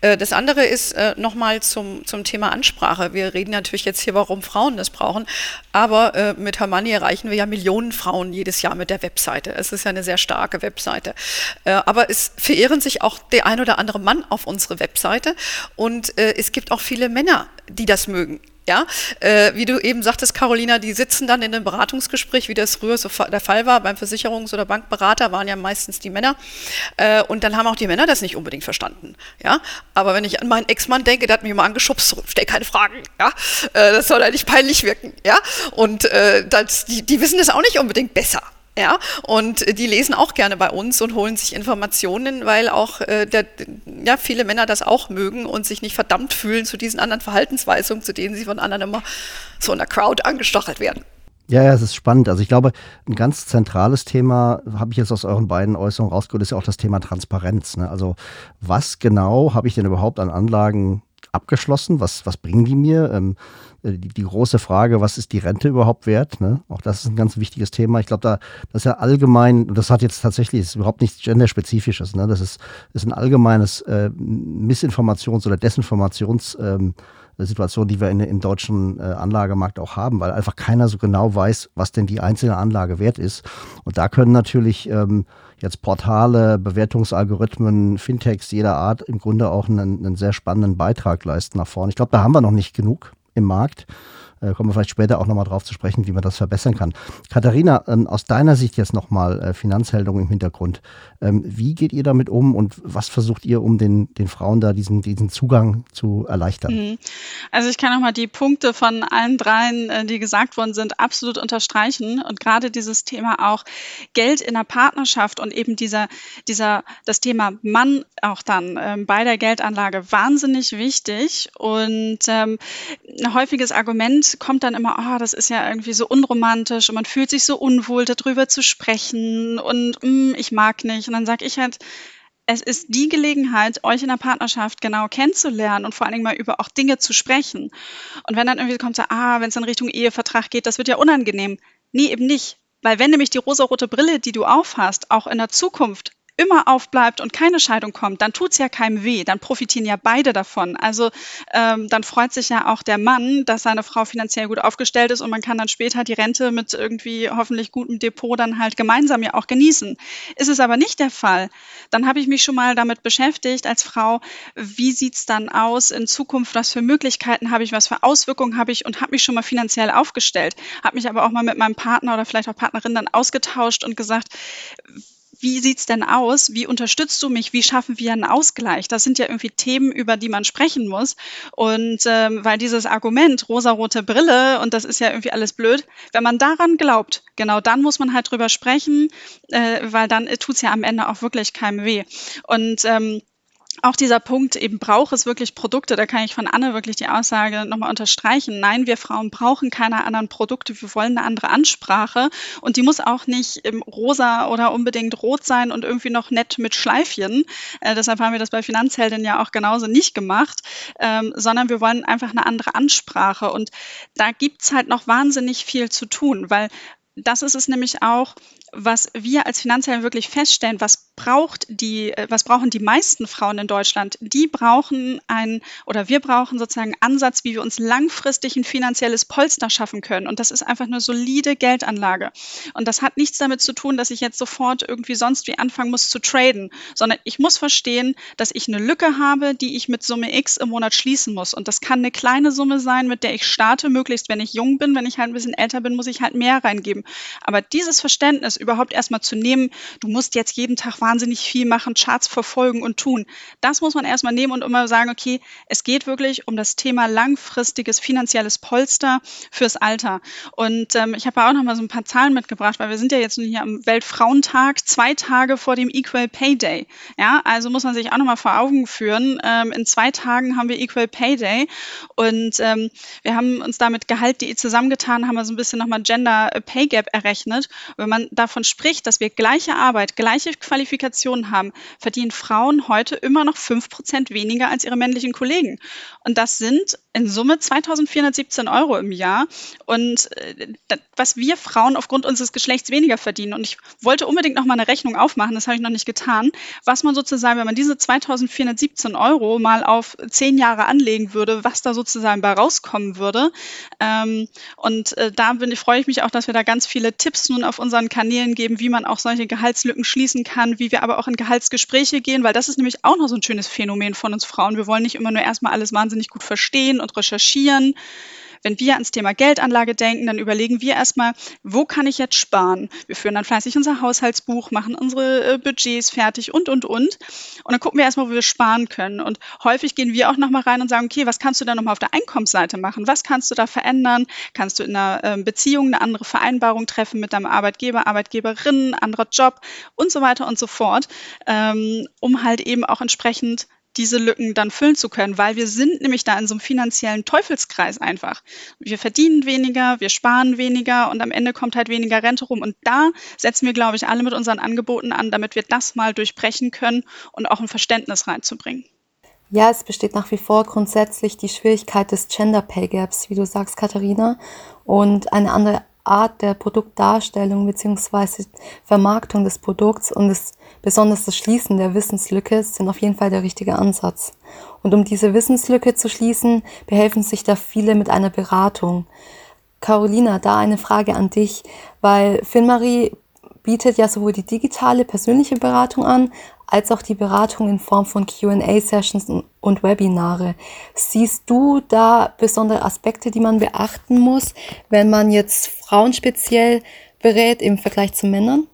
Speaker 3: Äh, das andere ist äh, nochmal zum, zum Thema Ansprache. Wir reden natürlich jetzt hier, warum Frauen das brauchen. Aber mit Hermanni erreichen wir ja Millionen Frauen jedes Jahr Jahr mit der Webseite. Es ist ja eine sehr starke Webseite. Äh, aber es verehren sich auch der ein oder andere Mann auf unsere Webseite und äh, es gibt auch viele Männer, die das mögen. Ja, äh, wie du eben sagtest, Carolina, die sitzen dann in einem Beratungsgespräch, wie das früher so der Fall war. Beim Versicherungs- oder Bankberater waren ja meistens die Männer. Äh, und dann haben auch die Männer das nicht unbedingt verstanden. Ja, aber wenn ich an meinen Ex-Mann denke, der hat mich immer angeschubst, stell keine Fragen. Ja, äh, das soll ja nicht peinlich wirken. Ja, und äh, das, die, die wissen das auch nicht unbedingt besser. Ja, und die lesen auch gerne bei uns und holen sich Informationen, weil auch äh, der, ja, viele Männer das auch mögen und sich nicht verdammt fühlen zu diesen anderen Verhaltensweisungen, zu denen sie von anderen immer so in der Crowd angestachelt werden.
Speaker 1: Ja, ja, es ist spannend. Also ich glaube, ein ganz zentrales Thema, habe ich jetzt aus euren beiden Äußerungen rausgeholt, ist ja auch das Thema Transparenz. Ne? Also was genau habe ich denn überhaupt an Anlagen abgeschlossen? Was, was bringen die mir? Ähm, äh, die, die, große Frage, was ist die Rente überhaupt wert? Ne? Auch das ist ein ganz wichtiges Thema. Ich glaube, da das ist ja allgemein, das hat jetzt tatsächlich ist überhaupt nichts genderspezifisches. Ne? Das ist, ist ein allgemeines äh, Missinformations- oder Desinformations- ähm, die wir in, im deutschen äh, Anlagemarkt auch haben, weil einfach keiner so genau weiß, was denn die einzelne Anlage wert ist. Und da können natürlich ähm, jetzt Portale, Bewertungsalgorithmen, Fintechs jeder Art im Grunde auch einen, einen sehr spannenden Beitrag leisten nach vorne. Ich glaube, da haben wir noch nicht genug im Markt. Äh, kommen wir vielleicht später auch nochmal drauf zu sprechen, wie man das verbessern kann. Katharina, ähm, aus deiner Sicht jetzt nochmal äh, Finanzheldung im Hintergrund. Ähm, wie geht ihr damit um und was versucht ihr, um den, den Frauen da diesen, diesen Zugang zu erleichtern? Mhm.
Speaker 5: Also ich kann nochmal die Punkte von allen dreien, äh, die gesagt worden sind, absolut unterstreichen. Und gerade dieses Thema auch Geld in der Partnerschaft und eben dieser, dieser, das Thema Mann auch dann ähm, bei der Geldanlage wahnsinnig wichtig. Und ein häufiges Argument kommt dann immer, oh, das ist ja irgendwie so unromantisch und man fühlt sich so unwohl, darüber zu sprechen und mm, ich mag nicht. Und dann sage ich halt, es ist die Gelegenheit, euch in der Partnerschaft genau kennenzulernen und vor allen Dingen mal über auch Dinge zu sprechen. Und wenn dann irgendwie kommt, so, ah, wenn es in Richtung Ehevertrag geht, das wird ja unangenehm. Nee, eben nicht. Weil wenn nämlich die rosarote Brille, die du aufhast, auch in der Zukunft immer aufbleibt und keine Scheidung kommt, dann tut's ja keinem weh, dann profitieren ja beide davon. Also ähm, dann freut sich ja auch der Mann, dass seine Frau finanziell gut aufgestellt ist und man kann dann später die Rente mit irgendwie hoffentlich gutem Depot dann halt gemeinsam ja auch genießen. Ist es aber nicht der Fall, dann habe ich mich schon mal damit beschäftigt als Frau, wie sieht's dann aus in Zukunft, was für Möglichkeiten habe ich, was für Auswirkungen habe ich und habe mich schon mal finanziell aufgestellt, habe mich aber auch mal mit meinem Partner oder vielleicht auch Partnerin dann ausgetauscht und gesagt, wie sieht's denn aus? Wie unterstützt du mich? Wie schaffen wir einen Ausgleich? Das sind ja irgendwie Themen, über die man sprechen muss. Und ähm, weil dieses Argument, rosarote Brille, und das ist ja irgendwie alles blöd, wenn man daran glaubt, genau dann muss man halt drüber sprechen, äh, weil dann tut's ja am Ende auch wirklich keinem weh. Und ähm, auch dieser Punkt, eben braucht es wirklich Produkte, da kann ich von Anne wirklich die Aussage nochmal unterstreichen. Nein, wir Frauen brauchen keine anderen Produkte, wir wollen eine andere Ansprache und die muss auch nicht rosa oder unbedingt rot sein und irgendwie noch nett mit Schleifchen. Äh, deshalb haben wir das bei Finanzheldin ja auch genauso nicht gemacht, ähm, sondern wir wollen einfach eine andere Ansprache und da gibt's halt noch wahnsinnig viel zu tun, weil das ist es nämlich auch, was wir als Finanzhelden wirklich feststellen, was braucht die, äh, was brauchen die meisten Frauen in Deutschland? Die brauchen ein oder wir brauchen sozusagen einen Ansatz, wie wir uns langfristig ein finanzielles Polster schaffen können. Und das ist einfach eine solide Geldanlage. Und das hat nichts damit zu tun, dass ich jetzt sofort irgendwie sonst wie anfangen muss zu traden, sondern ich muss verstehen, dass ich eine Lücke habe, die ich mit Summe X im Monat schließen muss. Und das kann eine kleine Summe sein, mit der ich starte, möglichst wenn ich jung bin. Wenn ich halt ein bisschen älter bin, muss ich halt mehr reingeben. Aber dieses Verständnis überhaupt erstmal zu nehmen, du musst jetzt jeden Tag wahnsinnig viel machen, Charts verfolgen und tun. Das muss man erstmal nehmen und immer sagen, okay, es geht wirklich um das Thema langfristiges finanzielles Polster fürs Alter. Und ähm, ich habe auch noch mal so ein paar Zahlen mitgebracht, weil wir sind ja jetzt hier am Weltfrauentag, zwei Tage vor dem Equal Pay Day. Ja, also muss man sich auch noch mal vor Augen führen. Ähm, in zwei Tagen haben wir Equal Pay Day und ähm, wir haben uns damit Gehalt.de zusammengetan, haben wir so ein bisschen nochmal Gender Pay Gap errechnet. Wenn man davon spricht, dass wir gleiche Arbeit, gleiche Qualifikationen haben, verdienen Frauen heute immer noch fünf Prozent weniger als ihre männlichen Kollegen. Und das sind in Summe 2417 Euro im Jahr. Und äh, was wir Frauen aufgrund unseres Geschlechts weniger verdienen. Und ich wollte unbedingt noch mal eine Rechnung aufmachen, das habe ich noch nicht getan, was man sozusagen, wenn man diese 2417 Euro mal auf zehn Jahre anlegen würde, was da sozusagen bei rauskommen würde. Ähm, und äh, da bin, freue ich mich auch, dass wir da ganz viele Tipps nun auf unseren Kanälen geben, wie man auch solche Gehaltslücken schließen kann, wie wir aber auch in Gehaltsgespräche gehen, weil das ist nämlich auch noch so ein schönes Phänomen von uns Frauen. Wir wollen nicht immer nur erstmal alles wahnsinnig gut verstehen und recherchieren. Wenn wir ans Thema Geldanlage denken, dann überlegen wir erstmal, wo kann ich jetzt sparen? Wir führen dann fleißig unser Haushaltsbuch, machen unsere äh, Budgets fertig und, und, und. Und dann gucken wir erstmal, wo wir sparen können. Und häufig gehen wir auch nochmal rein und sagen, okay, was kannst du da nochmal auf der Einkommensseite machen? Was kannst du da verändern? Kannst du in einer ähm, Beziehung eine andere Vereinbarung treffen mit deinem Arbeitgeber, Arbeitgeberin, anderer Job und so weiter und so fort, ähm, um halt eben auch entsprechend diese Lücken dann füllen zu können, weil wir sind nämlich da in so einem finanziellen Teufelskreis einfach. Wir verdienen weniger, wir sparen weniger und am Ende kommt halt weniger Rente rum. Und da setzen wir, glaube ich, alle mit unseren Angeboten an, damit wir das mal durchbrechen können und auch ein Verständnis reinzubringen.
Speaker 2: Ja, es besteht nach wie vor grundsätzlich die Schwierigkeit des Gender Pay Gaps, wie du sagst, Katharina. Und eine andere Art der Produktdarstellung bzw. Vermarktung des Produkts und das, besonders das Schließen der Wissenslücke sind auf jeden Fall der richtige Ansatz. Und um diese Wissenslücke zu schließen, behelfen sich da viele mit einer Beratung. Carolina, da eine Frage an dich, weil Finmarie bietet ja sowohl die digitale persönliche Beratung an, als auch die Beratung in Form von QA-Sessions und Webinare. Siehst du da besondere Aspekte, die man beachten muss, wenn man jetzt Frauen speziell berät im Vergleich zu Männern?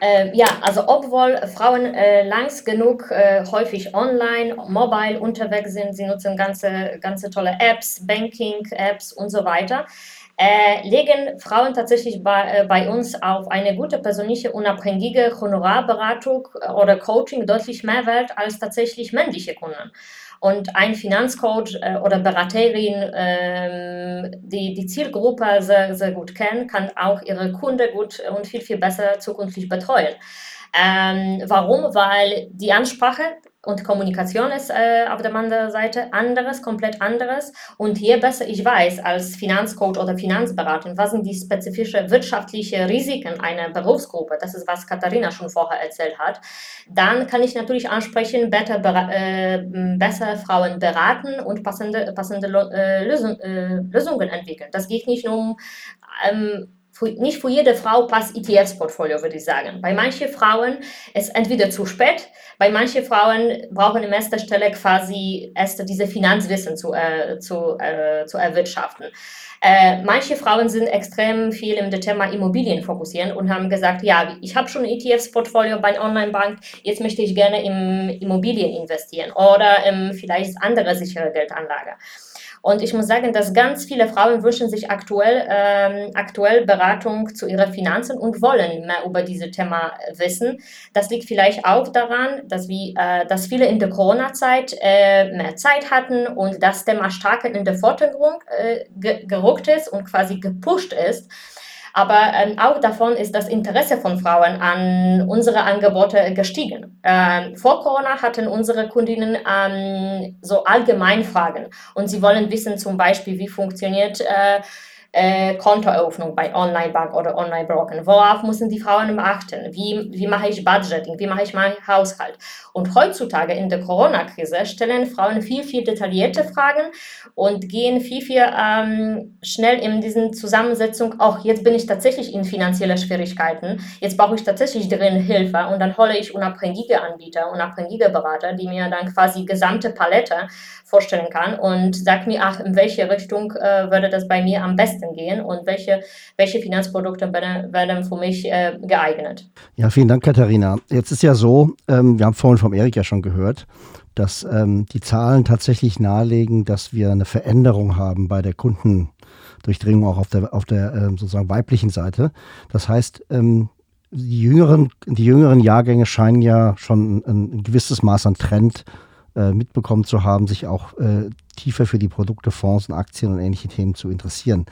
Speaker 6: Äh, ja, also obwohl Frauen äh, langs genug äh, häufig online, mobile unterwegs sind, sie nutzen ganze, ganze tolle Apps, Banking-Apps und so weiter, äh, legen Frauen tatsächlich bei, äh, bei uns auf eine gute persönliche, unabhängige Honorarberatung äh, oder Coaching deutlich mehr Wert als tatsächlich männliche Kunden. Und ein Finanzcoach äh, oder Beraterin, ähm, die die Zielgruppe sehr, sehr gut kennt, kann auch ihre Kunden gut und viel, viel besser zukünftig betreuen. Ähm, warum? Weil die Ansprache und Kommunikation ist äh, auf der anderen Seite anderes, komplett anderes. Und je besser ich weiß als Finanzcoach oder Finanzberater, was sind die spezifischen wirtschaftlichen Risiken einer Berufsgruppe, das ist, was Katharina schon vorher erzählt hat, dann kann ich natürlich ansprechen, better, äh, besser Frauen beraten und passende, passende äh, Lösung, äh, Lösungen entwickeln. Das geht nicht nur um ähm, für, nicht für jede Frau passt ETFs-Portfolio, würde ich sagen. Bei manchen Frauen ist entweder zu spät, bei manchen Frauen brauchen in erster Stelle quasi erst diese Finanzwissen zu, äh, zu, äh, zu erwirtschaften. Äh, manche Frauen sind extrem viel im Thema Immobilien fokussieren und haben gesagt, ja, ich habe schon ETFs-Portfolio bei Online-Bank, jetzt möchte ich gerne in Immobilien investieren oder in vielleicht andere sichere Geldanlage. Und ich muss sagen, dass ganz viele Frauen wünschen sich aktuell, ähm, aktuell Beratung zu ihren Finanzen und wollen mehr über dieses Thema wissen. Das liegt vielleicht auch daran, dass, wir, äh, dass viele in der Corona-Zeit äh, mehr Zeit hatten und das Thema stark in den Vordergrund äh, gerückt ist und quasi gepusht ist. Aber ähm, auch davon ist das Interesse von Frauen an unsere Angebote gestiegen. Ähm, vor Corona hatten unsere Kundinnen ähm, so allgemein Fragen und sie wollen wissen zum Beispiel, wie funktioniert äh, äh, Kontoeröffnung bei Online-Bank oder Online-Broken? Worauf müssen die Frauen achten? Wie, wie mache ich Budgeting? Wie mache ich meinen Haushalt? Und heutzutage in der Corona-Krise stellen Frauen viel, viel detaillierte Fragen und gehen viel, viel ähm, schnell in diesen Zusammensetzung, auch jetzt bin ich tatsächlich in finanzielle Schwierigkeiten, jetzt brauche ich tatsächlich drin Hilfe und dann hole ich unabhängige Anbieter, unabhängige Berater, die mir dann quasi gesamte Palette vorstellen kann und sagt mir, ach, in welche Richtung äh, würde das bei mir am besten gehen und welche, welche Finanzprodukte werden, werden für mich äh, geeignet.
Speaker 1: Ja, vielen Dank, Katharina. Jetzt ist ja so, ähm, wir haben vorhin vom Erik ja schon gehört, dass ähm, die Zahlen tatsächlich nahelegen, dass wir eine Veränderung haben bei der Kundendurchdringung auch auf der, auf der ähm, sozusagen weiblichen Seite. Das heißt, ähm, die jüngeren, die jüngeren Jahrgänge scheinen ja schon ein, ein gewisses Maß an Trend äh, mitbekommen zu haben, sich auch äh, tiefer für die Produkte, Fonds und Aktien und ähnliche Themen zu interessieren.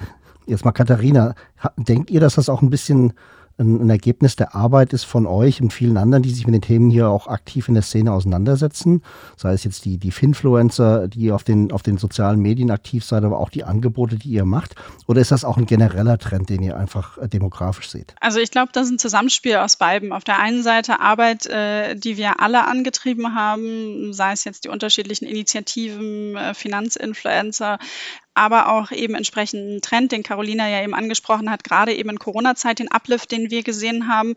Speaker 1: Jetzt mal Katharina, denkt ihr, dass das auch ein bisschen ein, ein, Ergebnis der Arbeit ist von euch und vielen anderen, die sich mit den Themen hier auch aktiv in der Szene auseinandersetzen. Sei es jetzt die, die Finfluencer, die auf den, auf den sozialen Medien aktiv seid, aber auch die Angebote, die ihr macht. Oder ist das auch ein genereller Trend, den ihr einfach äh, demografisch seht?
Speaker 5: Also ich glaube, das ist ein Zusammenspiel aus beiden. Auf der einen Seite Arbeit, äh, die wir alle angetrieben haben, sei es jetzt die unterschiedlichen Initiativen, äh, Finanzinfluencer, aber auch eben entsprechenden Trend, den Carolina ja eben angesprochen hat, gerade eben in Corona-Zeit, den Uplift, den wir gesehen haben.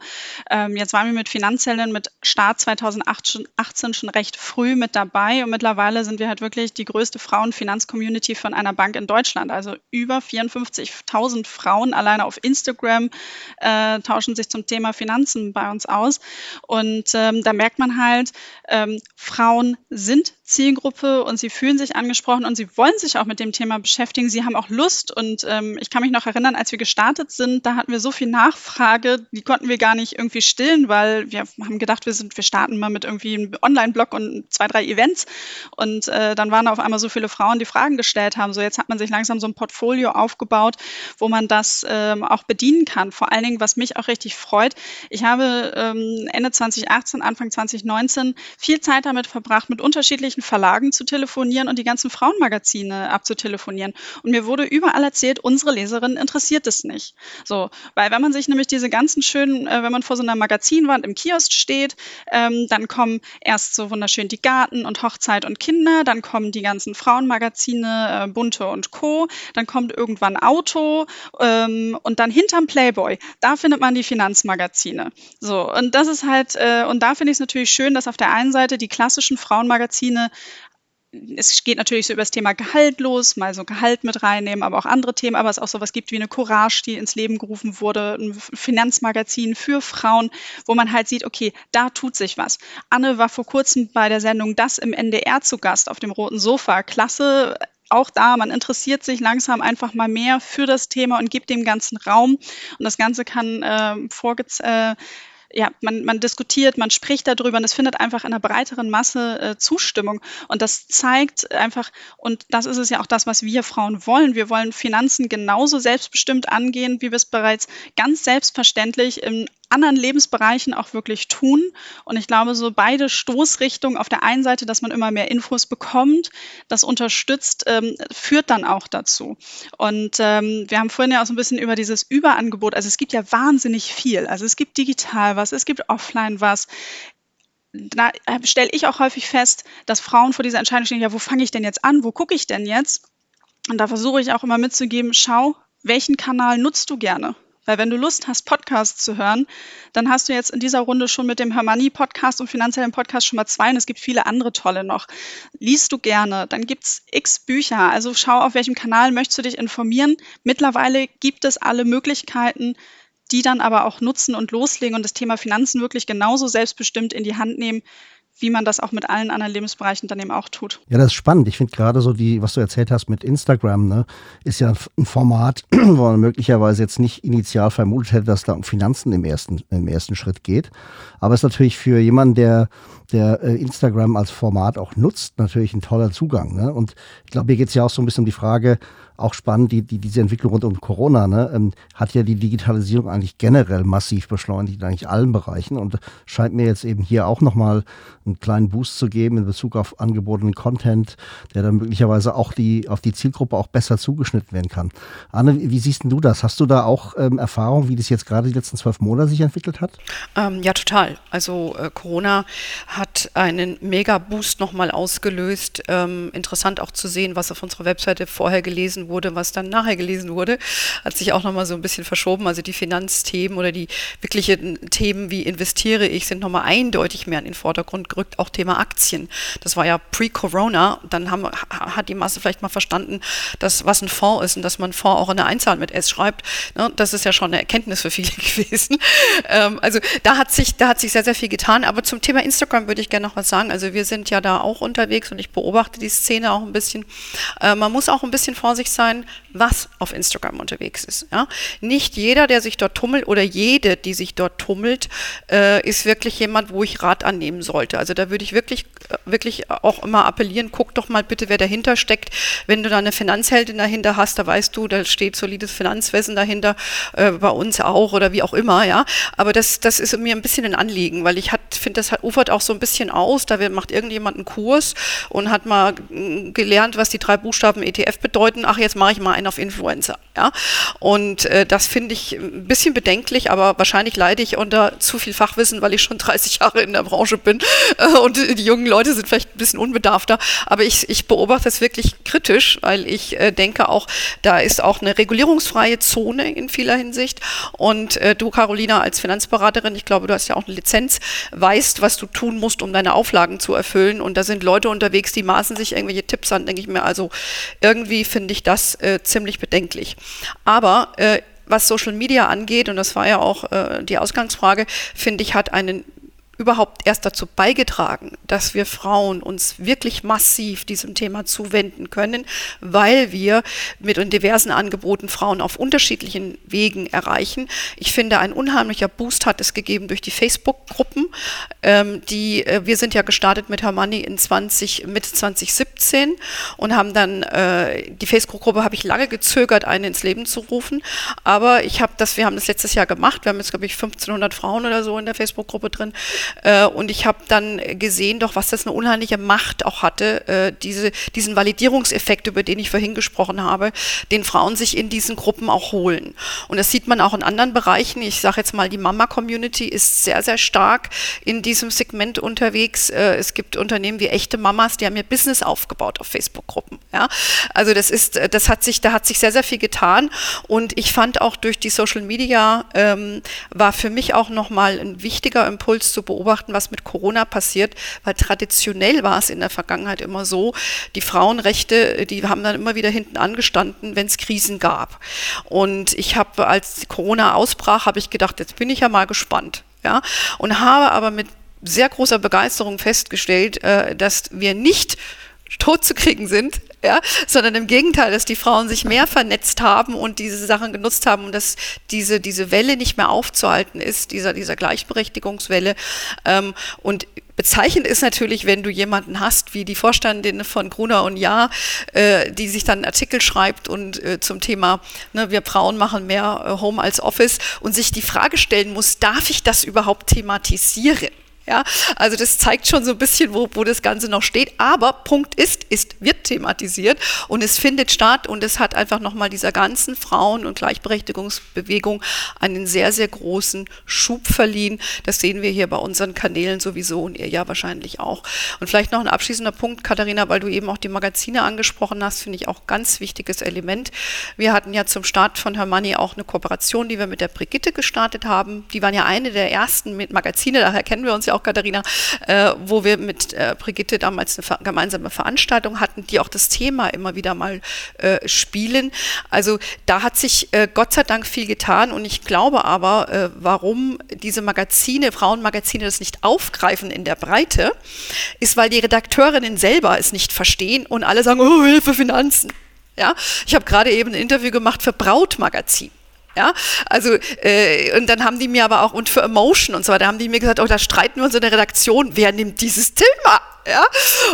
Speaker 5: Ähm, jetzt waren wir mit Finanzzellen mit Start 2018 schon recht früh mit dabei und mittlerweile sind wir halt wirklich die größte Frauenfinanz-Community von einer Bank in Deutschland. Also über 54.000 Frauen alleine auf Instagram äh, tauschen sich zum Thema Finanzen bei uns aus. Und ähm, da merkt man halt, ähm, Frauen sind Zielgruppe und sie fühlen sich angesprochen und sie wollen sich auch mit dem Thema beschäftigen. Sie haben auch Lust und ähm, ich kann mich noch erinnern, als wir gestartet sind, da hatten wir so viel Nachfrage, die konnten wir gar nicht irgendwie stillen, weil wir haben gedacht, wir sind, wir starten mal mit irgendwie einem Online-Blog und zwei, drei Events und äh, dann waren auf einmal so viele Frauen, die Fragen gestellt haben. So jetzt hat man sich langsam so ein Portfolio aufgebaut, wo man das ähm, auch bedienen kann. Vor allen Dingen, was mich auch richtig freut, ich habe ähm, Ende 2018, Anfang 2019 viel Zeit damit verbracht, mit unterschiedlichen Verlagen zu telefonieren und die ganzen Frauenmagazine abzutelefonieren abonnieren. Und mir wurde überall erzählt, unsere Leserinnen interessiert es nicht. So, weil wenn man sich nämlich diese ganzen schönen, äh, wenn man vor so einer Magazinwand im Kiosk steht, ähm, dann kommen erst so wunderschön die Garten und Hochzeit und Kinder, dann kommen die ganzen Frauenmagazine, äh, Bunte und Co., dann kommt irgendwann Auto ähm, und dann hinterm Playboy, da findet man die Finanzmagazine. So, und das ist halt, äh, und da finde ich es natürlich schön, dass auf der einen Seite die klassischen Frauenmagazine es geht natürlich so über das Thema Gehalt los, mal so Gehalt mit reinnehmen, aber auch andere Themen, aber es auch sowas gibt wie eine Courage, die ins Leben gerufen wurde, ein Finanzmagazin für Frauen, wo man halt sieht, okay, da tut sich was. Anne war vor kurzem bei der Sendung Das im NDR zu Gast auf dem roten Sofa. Klasse, auch da, man interessiert sich langsam einfach mal mehr für das Thema und gibt dem ganzen Raum. Und das Ganze kann äh, vorgezogen. äh, ja, man, man diskutiert, man spricht darüber und es findet einfach in einer breiteren Masse äh, Zustimmung. Und das zeigt einfach, und das ist es ja auch das, was wir Frauen wollen. Wir wollen Finanzen genauso selbstbestimmt angehen, wie wir es bereits ganz selbstverständlich im anderen Lebensbereichen auch wirklich tun. Und ich glaube, so beide Stoßrichtungen, auf der einen Seite, dass man immer mehr Infos bekommt, das unterstützt, ähm, führt dann auch dazu. Und ähm, wir haben vorhin ja auch so ein bisschen über dieses Überangebot, also es gibt ja wahnsinnig viel. Also es gibt digital was, es gibt offline was da stelle ich auch häufig fest, dass Frauen vor dieser Entscheidung stehen, ja, wo fange ich denn jetzt an, wo gucke ich denn jetzt? Und da versuche ich auch immer mitzugeben, schau, welchen Kanal nutzt du gerne? Weil wenn du Lust hast, Podcasts zu hören, dann hast du jetzt in dieser Runde schon mit dem Hermanni-Podcast und finanziellen Podcast schon mal zwei und es gibt viele andere tolle noch. Liest du gerne, dann gibt's x Bücher. Also schau, auf welchem Kanal möchtest du dich informieren. Mittlerweile gibt es alle Möglichkeiten, die dann aber auch nutzen und loslegen und das Thema Finanzen wirklich genauso selbstbestimmt in die Hand nehmen, wie man das auch mit allen anderen Lebensbereichen dann eben auch tut.
Speaker 1: Ja, das ist spannend. Ich finde gerade so die, was du erzählt hast mit Instagram, ne, ist ja ein Format, wo man möglicherweise jetzt nicht initial vermutet hätte, dass da um Finanzen im ersten, im ersten Schritt geht. Aber es ist natürlich für jemanden, der, der äh, Instagram als Format auch nutzt, natürlich ein toller Zugang. Ne? Und ich glaube, hier geht es ja auch so ein bisschen um die Frage, auch spannend, die, die, diese Entwicklung rund um Corona, ne, ähm, hat ja die Digitalisierung eigentlich generell massiv beschleunigt in eigentlich allen Bereichen und scheint mir jetzt eben hier auch nochmal einen kleinen Boost zu geben in Bezug auf angebotenen Content, der dann möglicherweise auch die, auf die Zielgruppe auch besser zugeschnitten werden kann. Anne, wie siehst du das? Hast du da auch ähm, Erfahrung, wie das jetzt gerade die letzten zwölf Monate sich entwickelt hat?
Speaker 3: Ähm, ja, total. Also äh, Corona hat einen Mega-Boost nochmal ausgelöst. Ähm, interessant auch zu sehen, was auf unserer Webseite vorher gelesen wurde, was dann nachher gelesen wurde, hat sich auch nochmal so ein bisschen verschoben. Also die Finanzthemen oder die wirklichen Themen wie investiere ich sind nochmal eindeutig mehr in den Vordergrund gerückt. Auch Thema Aktien. Das war ja pre-Corona. Dann haben, hat die Masse vielleicht mal verstanden, dass was ein Fonds ist und dass man Fonds auch in der Einzahl mit S schreibt. Ne, das ist ja schon eine Erkenntnis für viele gewesen. Ähm, also da hat sich, da hat sich sehr, sehr viel getan. Aber zum Thema Instagram würde ich gerne noch was sagen. Also wir sind ja da auch unterwegs und ich beobachte die Szene auch ein bisschen. Äh, man muss auch ein bisschen vorsichtig sein, was auf Instagram unterwegs ist. Ja? Nicht jeder, der sich dort tummelt oder jede, die sich dort tummelt, äh, ist wirklich jemand, wo ich Rat annehmen sollte. Also da würde ich wirklich, wirklich auch immer appellieren, guck doch mal bitte, wer dahinter steckt. Wenn du da eine Finanzheldin dahinter hast, da weißt du, da steht solides Finanzwesen dahinter, äh, bei uns auch oder wie auch immer, ja. Aber das, das ist mir ein bisschen ein Anliegen, weil ich finde, das hat, ufert auch so ein bisschen aus. Da macht irgendjemand einen Kurs und hat mal mm, gelernt, was die drei Buchstaben ETF bedeuten. Ach, jetzt mache ich mal einen auf Influencer. Ja? Und äh, das finde ich ein bisschen bedenklich, aber wahrscheinlich leide ich unter zu viel Fachwissen, weil ich schon 30 Jahre in der Branche bin äh, und die jungen Leute sind vielleicht ein bisschen unbedarfter. Aber ich, ich beobachte es wirklich kritisch, weil ich äh, denke auch, da ist auch eine regulierungsfreie Zone in vieler Hinsicht. Und äh, du, Carolina, als Finanzberaterin, ich glaube, du hast ja auch eine Lizenz, weißt, was du tun musst, um deine Auflagen zu erfüllen. Und da sind Leute unterwegs, die maßen sich irgendwelche Tipps an, denke ich mir. Also irgendwie finde ich das äh, ziemlich bedenklich. Aber äh, was Social Media angeht, und das war ja auch äh, die Ausgangsfrage, finde ich, hat einen überhaupt erst dazu beigetragen, dass wir Frauen uns wirklich massiv diesem Thema zuwenden können, weil wir mit diversen Angeboten Frauen auf unterschiedlichen Wegen erreichen. Ich finde, ein unheimlicher Boost hat es gegeben durch die Facebook-Gruppen. Ähm, die, äh, wir sind ja gestartet mit Hermanni in 20, Mitte 2017 und haben dann, äh, die Facebook-Gruppe habe ich lange gezögert, eine ins Leben zu rufen, aber ich habe das, wir haben das letztes Jahr gemacht, wir haben jetzt, glaube ich, 1500 Frauen oder so in der Facebook-Gruppe drin Äh, und ich habe dann gesehen, doch was das eine unheimliche Macht auch hatte, äh, diese, diesen Validierungseffekt, über den ich vorhin gesprochen habe, den Frauen sich in diesen Gruppen auch holen. Und das sieht man auch in anderen Bereichen. Ich sage jetzt mal, die Mama-Community ist sehr, sehr stark in diesem Segment unterwegs. Äh, es gibt Unternehmen wie echte Mamas, die haben ihr Business aufgebaut auf Facebook-Gruppen. Ja? Also das ist, äh, das hat sich, da hat sich sehr, sehr viel getan. Und ich fand auch durch die Social Media ähm, war für mich auch nochmal ein wichtiger Impuls zu beobachten, was mit Corona passiert, weil traditionell war es in der Vergangenheit immer so, die Frauenrechte, die haben dann immer wieder hinten angestanden, wenn es Krisen gab. Und ich habe, als Corona ausbrach, habe ich gedacht, jetzt bin ich ja mal gespannt. Ja, und habe aber mit sehr großer Begeisterung festgestellt, äh, dass wir nicht tot zu kriegen sind, ja, sondern im Gegenteil, dass die Frauen sich mehr vernetzt haben und diese Sachen genutzt haben und dass diese, diese Welle nicht mehr aufzuhalten ist, dieser, dieser Gleichberechtigungswelle. Ähm, und Bezeichnend ist natürlich, wenn du jemanden hast, wie die Vorstandin von Gruner und Ja, äh, die sich dann einen Artikel schreibt und äh, zum Thema, ne, wir Frauen machen mehr äh, Home als Office und sich die Frage stellen muss, darf ich das überhaupt thematisieren? Ja, also das zeigt schon so ein bisschen, wo, wo das Ganze noch steht. Aber Punkt ist, ist, wird thematisiert und es findet statt und es hat einfach nochmal dieser ganzen Frauen- und Gleichberechtigungsbewegung einen sehr, sehr großen Schub verliehen. Das sehen wir hier bei unseren Kanälen sowieso und ihr ja wahrscheinlich auch. Und vielleicht noch ein abschließender Punkt, Katharina, weil du eben auch die Magazine angesprochen hast, finde ich auch ganz wichtiges Element. Wir hatten ja zum Start von Hermanni auch eine Kooperation, die wir mit der Brigitte gestartet haben. Die waren ja eine der ersten mit Magazine, daher kennen wir uns ja auch, Katharina, äh, wo wir mit äh, Brigitte damals eine gemeinsame Veranstaltung hatten, die auch das Thema immer wieder mal äh, spielen. Also da hat sich äh, Gott sei Dank viel getan und ich glaube aber, äh, warum diese Magazine, Frauenmagazine das nicht aufgreifen in der Breite, ist, weil die Redakteurinnen selber es nicht verstehen und alle sagen, oh, Hilfe Finanzen. Ja, ich habe gerade eben ein Interview gemacht für Brautmagazin. Ja, also äh, und dann haben die mir aber auch und für Emotion und so weiter haben die mir gesagt, oh, da streiten wir uns in der Redaktion, wer nimmt dieses Thema? Ja?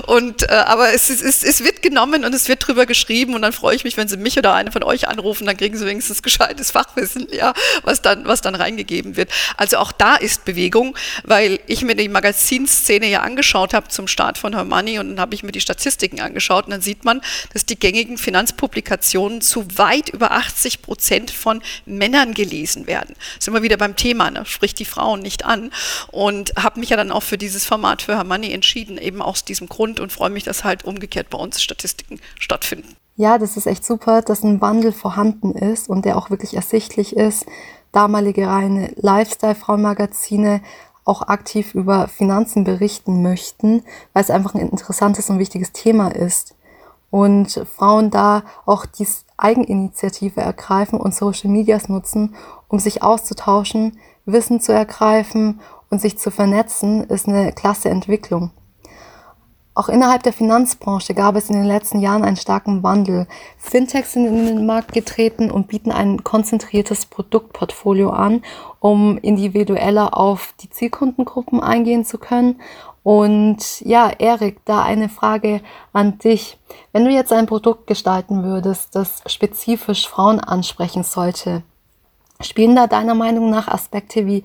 Speaker 3: Und, äh, aber es, ist, es, es wird genommen und es wird drüber geschrieben und dann freue ich mich, wenn Sie mich oder eine von euch anrufen, dann kriegen Sie wenigstens gescheites Fachwissen, ja, was dann, was dann reingegeben wird. Also auch da ist Bewegung, weil ich mir die Magazinszene ja angeschaut habe zum Start von Her Money und dann habe ich mir die Statistiken angeschaut und dann sieht man, dass die gängigen Finanzpublikationen zu weit über 80 Prozent von Männern gelesen werden. Ist immer wieder beim Thema, ne? spricht die Frauen nicht an und habe mich ja dann auch für dieses Format für Her Money entschieden, eben eben aus diesem Grund und freue mich, dass halt umgekehrt bei uns Statistiken stattfinden.
Speaker 2: Ja, das ist echt super, dass ein Wandel vorhanden ist und der auch wirklich ersichtlich ist. Damalige reine Lifestyle-Frauenmagazine auch aktiv über Finanzen berichten möchten, weil es einfach ein interessantes und wichtiges Thema ist. Und Frauen da auch die Eigeninitiative ergreifen und Social Medias nutzen, um sich auszutauschen, Wissen zu ergreifen und sich zu vernetzen, ist eine klasse Entwicklung. Auch innerhalb der Finanzbranche gab es in den letzten Jahren einen starken Wandel. Fintechs sind in den Markt getreten und bieten ein konzentriertes Produktportfolio an, um individueller auf die Zielkundengruppen eingehen zu können. Und ja, Erik, da eine Frage an dich. Wenn du jetzt ein Produkt gestalten würdest, das spezifisch Frauen ansprechen sollte, spielen da deiner Meinung nach Aspekte wie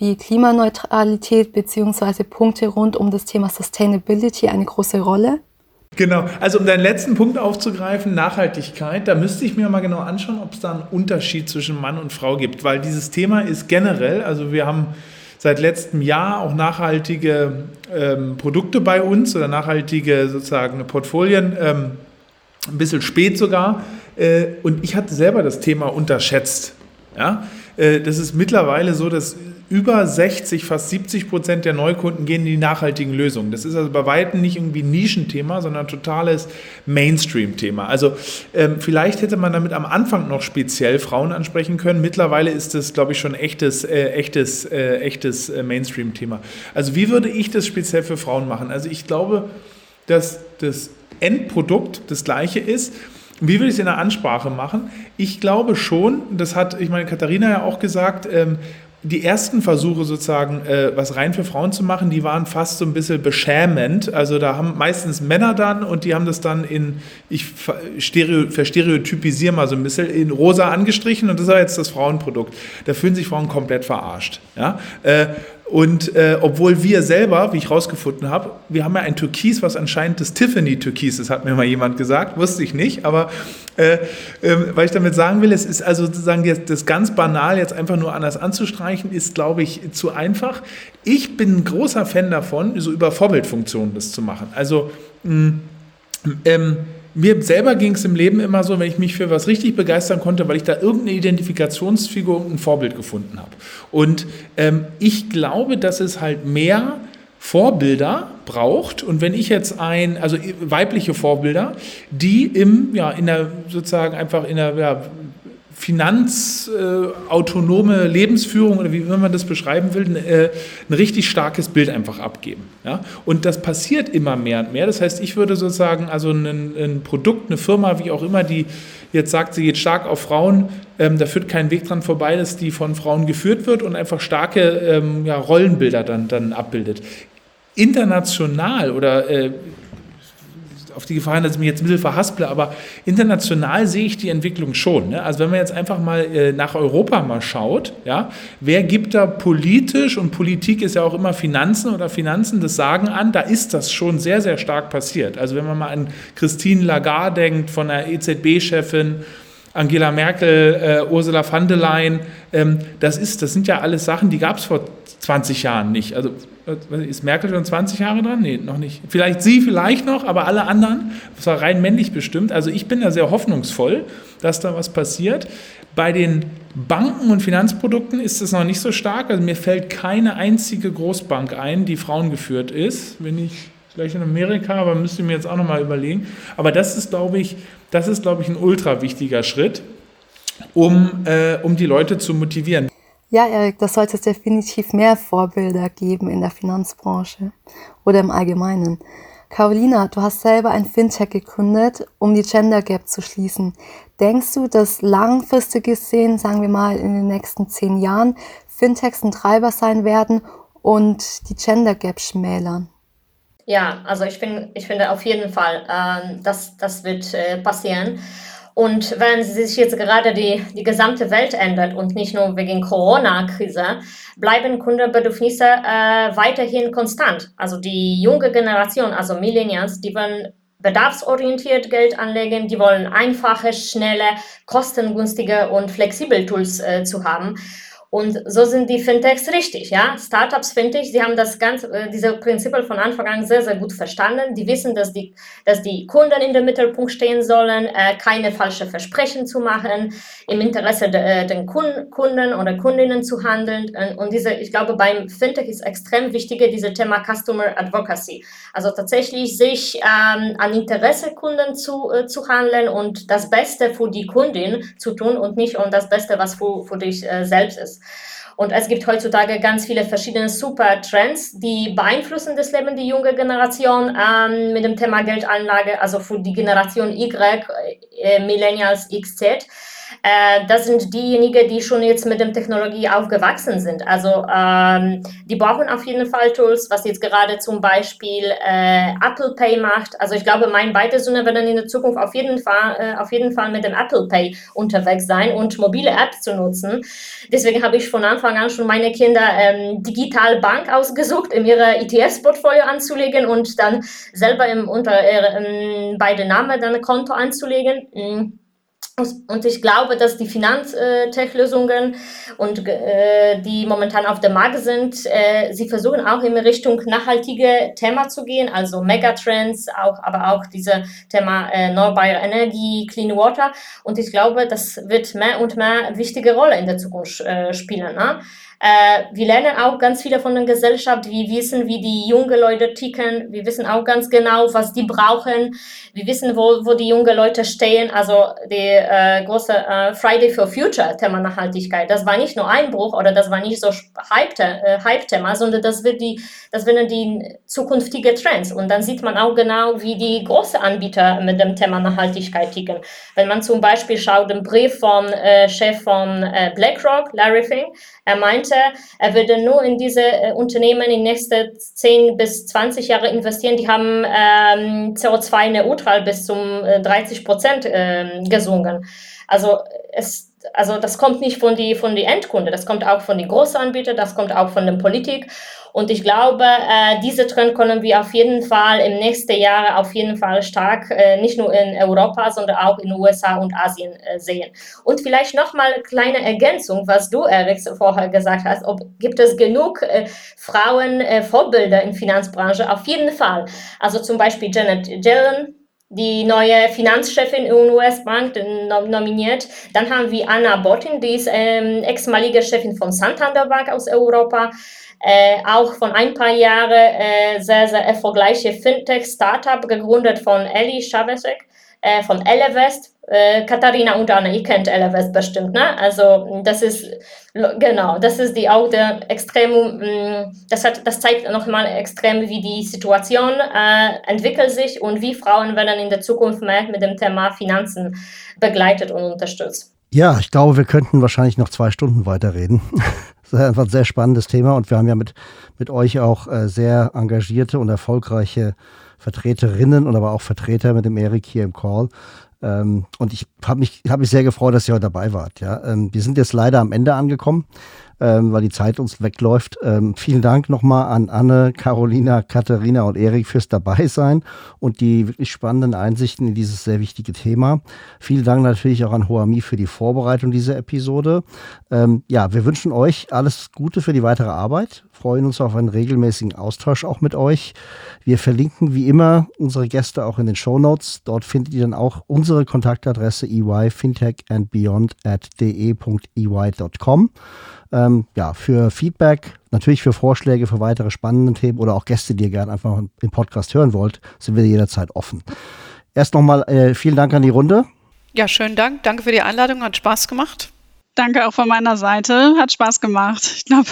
Speaker 2: wie Klimaneutralität beziehungsweise Punkte rund um das Thema Sustainability eine große Rolle?
Speaker 4: Genau, also um deinen letzten Punkt aufzugreifen, Nachhaltigkeit, da müsste ich mir mal genau anschauen, ob es da einen Unterschied zwischen Mann und Frau gibt, weil dieses Thema ist generell, also wir haben seit letztem Jahr auch nachhaltige ähm, Produkte bei uns oder nachhaltige sozusagen Portfolien, ähm, ein bisschen spät sogar. Äh, und ich hatte selber das Thema unterschätzt. Ja? Äh, das ist mittlerweile so, dass über 60, fast 70 Prozent der Neukunden gehen in die nachhaltigen Lösungen. Das ist also bei weitem nicht irgendwie ein Nischenthema, sondern ein totales Mainstream-Thema. Also ähm, vielleicht hätte man damit am Anfang noch speziell Frauen ansprechen können. Mittlerweile ist das, glaube ich, schon echtes, äh, echtes, äh, echtes äh, Mainstream-Thema. Also wie würde ich das speziell für Frauen machen? Also ich glaube, dass das Endprodukt das gleiche ist. Wie würde ich es in der Ansprache machen? Ich glaube schon, das hat, ich meine, Katharina ja auch gesagt, ähm, die ersten Versuche sozusagen, äh, was rein für Frauen zu machen, die waren fast so ein bisschen beschämend. Also da haben meistens Männer dann und die haben das dann in, ich stereo, verstereotypisiere mal so ein bisschen, in rosa angestrichen und das ist jetzt das Frauenprodukt. Da fühlen sich Frauen komplett verarscht. Ja? Äh, Und äh, obwohl wir selber, wie ich rausgefunden habe, wir haben ja ein Türkis, was anscheinend das Tiffany-Türkis ist, hat mir mal jemand gesagt, wusste ich nicht, aber äh, äh, weil ich damit sagen will, es ist also sozusagen jetzt das ganz banal jetzt einfach nur anders anzustreichen, ist, glaube ich, zu einfach. Ich bin ein großer Fan davon, so über Vorbildfunktionen das zu machen. Also mh, ähm, mir selber ging es im Leben immer so, wenn ich mich für was richtig begeistern konnte, weil ich da irgendeine Identifikationsfigur, irgendein Vorbild gefunden habe. Und ähm, ich glaube, dass es halt mehr Vorbilder braucht. Und wenn ich jetzt ein, also weibliche Vorbilder, die im, ja, in der sozusagen einfach in der ja, finanzautonome äh, Lebensführung oder wie man das beschreiben will, äh, ein richtig starkes Bild einfach abgeben. Ja? Und das passiert immer mehr und mehr. Das heißt, ich würde sozusagen also ein, ein Produkt, eine Firma, wie auch immer, die jetzt sagt, sie geht stark auf Frauen, ähm, da führt kein Weg dran vorbei, dass die von Frauen geführt wird und einfach starke ähm, ja, Rollenbilder dann, dann abbildet. International oder äh, auf die Gefahr, dass ich mich jetzt ein bisschen verhasple, aber international sehe ich die Entwicklung schon. Ne? Also wenn man jetzt einfach mal äh, nach Europa mal schaut, ja, wer gibt da politisch und Politik ist ja auch immer Finanzen oder Finanzen das Sagen an, da ist das schon sehr, sehr stark passiert. Also wenn man mal an Christine Lagarde denkt, von der EZB-Chefin, Angela Merkel, äh, Ursula von der Leyen, ähm, das, ist, das sind ja alles Sachen, die gab es vor 20 Jahren nicht. Also ist Merkel schon 20 Jahre dran? Nee, noch nicht. Vielleicht sie vielleicht noch, aber alle anderen, das war rein männlich bestimmt. Also ich bin da sehr hoffnungsvoll, dass da was passiert. Bei den Banken und Finanzprodukten ist es noch nicht so stark. Also mir fällt keine einzige Großbank ein, die frauengeführt ist. Wenn ich vielleicht in Amerika, aber müsste ich mir jetzt auch nochmal überlegen. Aber das ist, glaube ich, das ist, glaube ich, ein ultra wichtiger Schritt, um, äh, um die Leute zu motivieren.
Speaker 2: Ja, Erik, das sollte es definitiv mehr Vorbilder geben in der Finanzbranche oder im Allgemeinen. Carolina, du hast selber ein Fintech gegründet, um die Gender Gap zu schließen. Denkst du, dass langfristig gesehen, sagen wir mal in den nächsten zehn Jahren, Fintechs ein Treiber sein werden und die Gender Gap schmälern?
Speaker 6: Ja, also ich, bin, ich finde auf jeden Fall, äh, dass das wird äh, passieren. Und wenn sich jetzt gerade die, die gesamte Welt ändert und nicht nur wegen Corona-Krise, bleiben Kundenbedürfnisse äh, weiterhin konstant. Also die junge Generation, also Millennials, die wollen bedarfsorientiert Geld anlegen, die wollen einfache, schnelle, kostengünstige und flexible Tools äh, zu haben. Und so sind die Fintechs richtig, ja. Startups, finde ich, sie haben das ganze, äh, diese Prinzipien von Anfang an sehr, sehr gut verstanden. Die wissen, dass die, dass die Kunden in der Mittelpunkt stehen sollen, äh, keine falschen Versprechen zu machen, im Interesse der äh, den Kunden oder Kundinnen zu handeln. Und diese, ich glaube, beim Fintech ist extrem wichtig, dieses Thema Customer Advocacy. Also tatsächlich sich ähm, an Interesse Kunden zu, äh, zu handeln und das Beste für die Kundin zu tun und nicht um das Beste, was für, für dich äh, selbst ist. Und es gibt heutzutage ganz viele verschiedene super Trends, die beeinflussen das Leben der jungen Generation ähm, mit dem Thema Geldanlage, also für die Generation Y, äh, Millennials, XZ. Äh, das sind diejenigen, die schon jetzt mit der Technologie aufgewachsen sind. Also ähm, die brauchen auf jeden Fall Tools, was jetzt gerade zum Beispiel äh, Apple Pay macht. Also ich glaube, mein beide Söhne werden in der Zukunft auf jeden Fall, äh, auf jeden Fall mit dem Apple Pay unterwegs sein und mobile Apps zu nutzen. Deswegen habe ich von Anfang an schon meine Kinder ähm, digital Bank ausgesucht, in ihre ETFs-Portfolio anzulegen und dann selber im, unter äh, beide Namen dann ein Konto anzulegen. Und ich glaube, dass die Finanztech-Lösungen und äh, die momentan auf dem Markt sind, äh, sie versuchen auch in Richtung nachhaltige Thema zu gehen, also Megatrends, auch, aber auch diese Thema äh, erneuerbare Energie, Clean Water. Und ich glaube, das wird mehr und mehr wichtige Rolle in der Zukunft äh, spielen. Ne? Äh, wir lernen auch ganz viele von der Gesellschaft. Wir wissen, wie die jungen Leute ticken. Wir wissen auch ganz genau, was die brauchen. Wir wissen, wo, wo die jungen Leute stehen. Also die äh, große äh, Friday for Future Thema Nachhaltigkeit. Das war nicht nur Einbruch oder das war nicht so äh, Hype-Thema, sondern das wird die, das werden die zukünftige Trends. Und dann sieht man auch genau, wie die großen Anbieter mit dem Thema Nachhaltigkeit ticken. Wenn man zum Beispiel schaut, den Brief vom äh, Chef von äh, BlackRock, Larry Fink, er meinte, er würde nur in diese äh, Unternehmen in nächste 10 bis 20 Jahre investieren. Die haben ähm, CO2-neutral bis zum äh, 30 Prozent äh, gesungen. Also es, also das kommt nicht von die von die Endkunde, das kommt auch von den Großanbietern, das kommt auch von der Politik. Und ich glaube, äh, diese Trend können wir auf jeden Fall im nächsten Jahr auf jeden Fall stark, äh, nicht nur in Europa, sondern auch in den USA und Asien äh, sehen. Und vielleicht nochmal eine kleine Ergänzung, was du, Erik, vorher gesagt hast. Ob, gibt es genug äh, Frauen äh, in Finanzbranche? Auf jeden Fall. Also zum Beispiel Janet Yellen, die neue Finanzchefin in US-Bank nominiert. Dann haben wir Anna Bottin, die ist ähm, ehemalige Chefin von Santander Bank aus Europa. Äh, auch von ein paar Jahren äh, sehr, sehr erfolgreiche Fintech-Startup, gegründet von Ellie Chavesek äh, von Elevest. Äh, Katharina und Anna, ihr kennt Elevest bestimmt, ne? Also das ist genau, das ist die auch der extrem, mm, das hat, das zeigt nochmal extrem, wie die Situation äh, entwickelt sich und wie Frauen werden in der Zukunft mehr mit dem Thema Finanzen begleitet und unterstützt.
Speaker 1: Ja, ich glaube, wir könnten wahrscheinlich noch zwei Stunden weiterreden. Das ist einfach ein sehr spannendes Thema und wir haben ja mit, mit euch auch äh, sehr engagierte und erfolgreiche Vertreterinnen und aber auch Vertreter mit dem Erik hier im Call. Ähm, und ich habe mich, hab mich sehr gefreut, dass ihr heute dabei wart. Ja? Ähm, wir sind jetzt leider am Ende angekommen, ähm, weil die Zeit uns wegläuft. Ähm, vielen Dank nochmal an Anne, Carolina, Katharina und Erik fürs Dabeisein und die wirklich spannenden Einsichten in dieses sehr wichtige Thema. Vielen Dank natürlich auch an Hoami für die Vorbereitung dieser Episode. Ähm, ja, wir wünschen euch alles Gute für die weitere Arbeit freuen uns auf einen regelmäßigen Austausch auch mit euch. Wir verlinken wie immer unsere Gäste auch in den Show Notes. Dort findet ihr dann auch unsere Kontaktadresse eyfintechandbeyond at de.ey.com. Ähm, ja, für Feedback, natürlich für Vorschläge für weitere spannende Themen oder auch Gäste, die ihr gerne einfach im Podcast hören wollt, sind wir jederzeit offen. Erst nochmal äh, vielen Dank an die Runde.
Speaker 3: Ja, schönen Dank. Danke für die Einladung. Hat Spaß gemacht.
Speaker 5: Danke auch von meiner Seite. Hat Spaß gemacht. Ich glaube,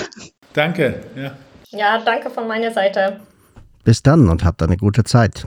Speaker 4: Danke. Ja.
Speaker 6: ja, danke von meiner Seite.
Speaker 1: Bis dann und habt eine gute Zeit.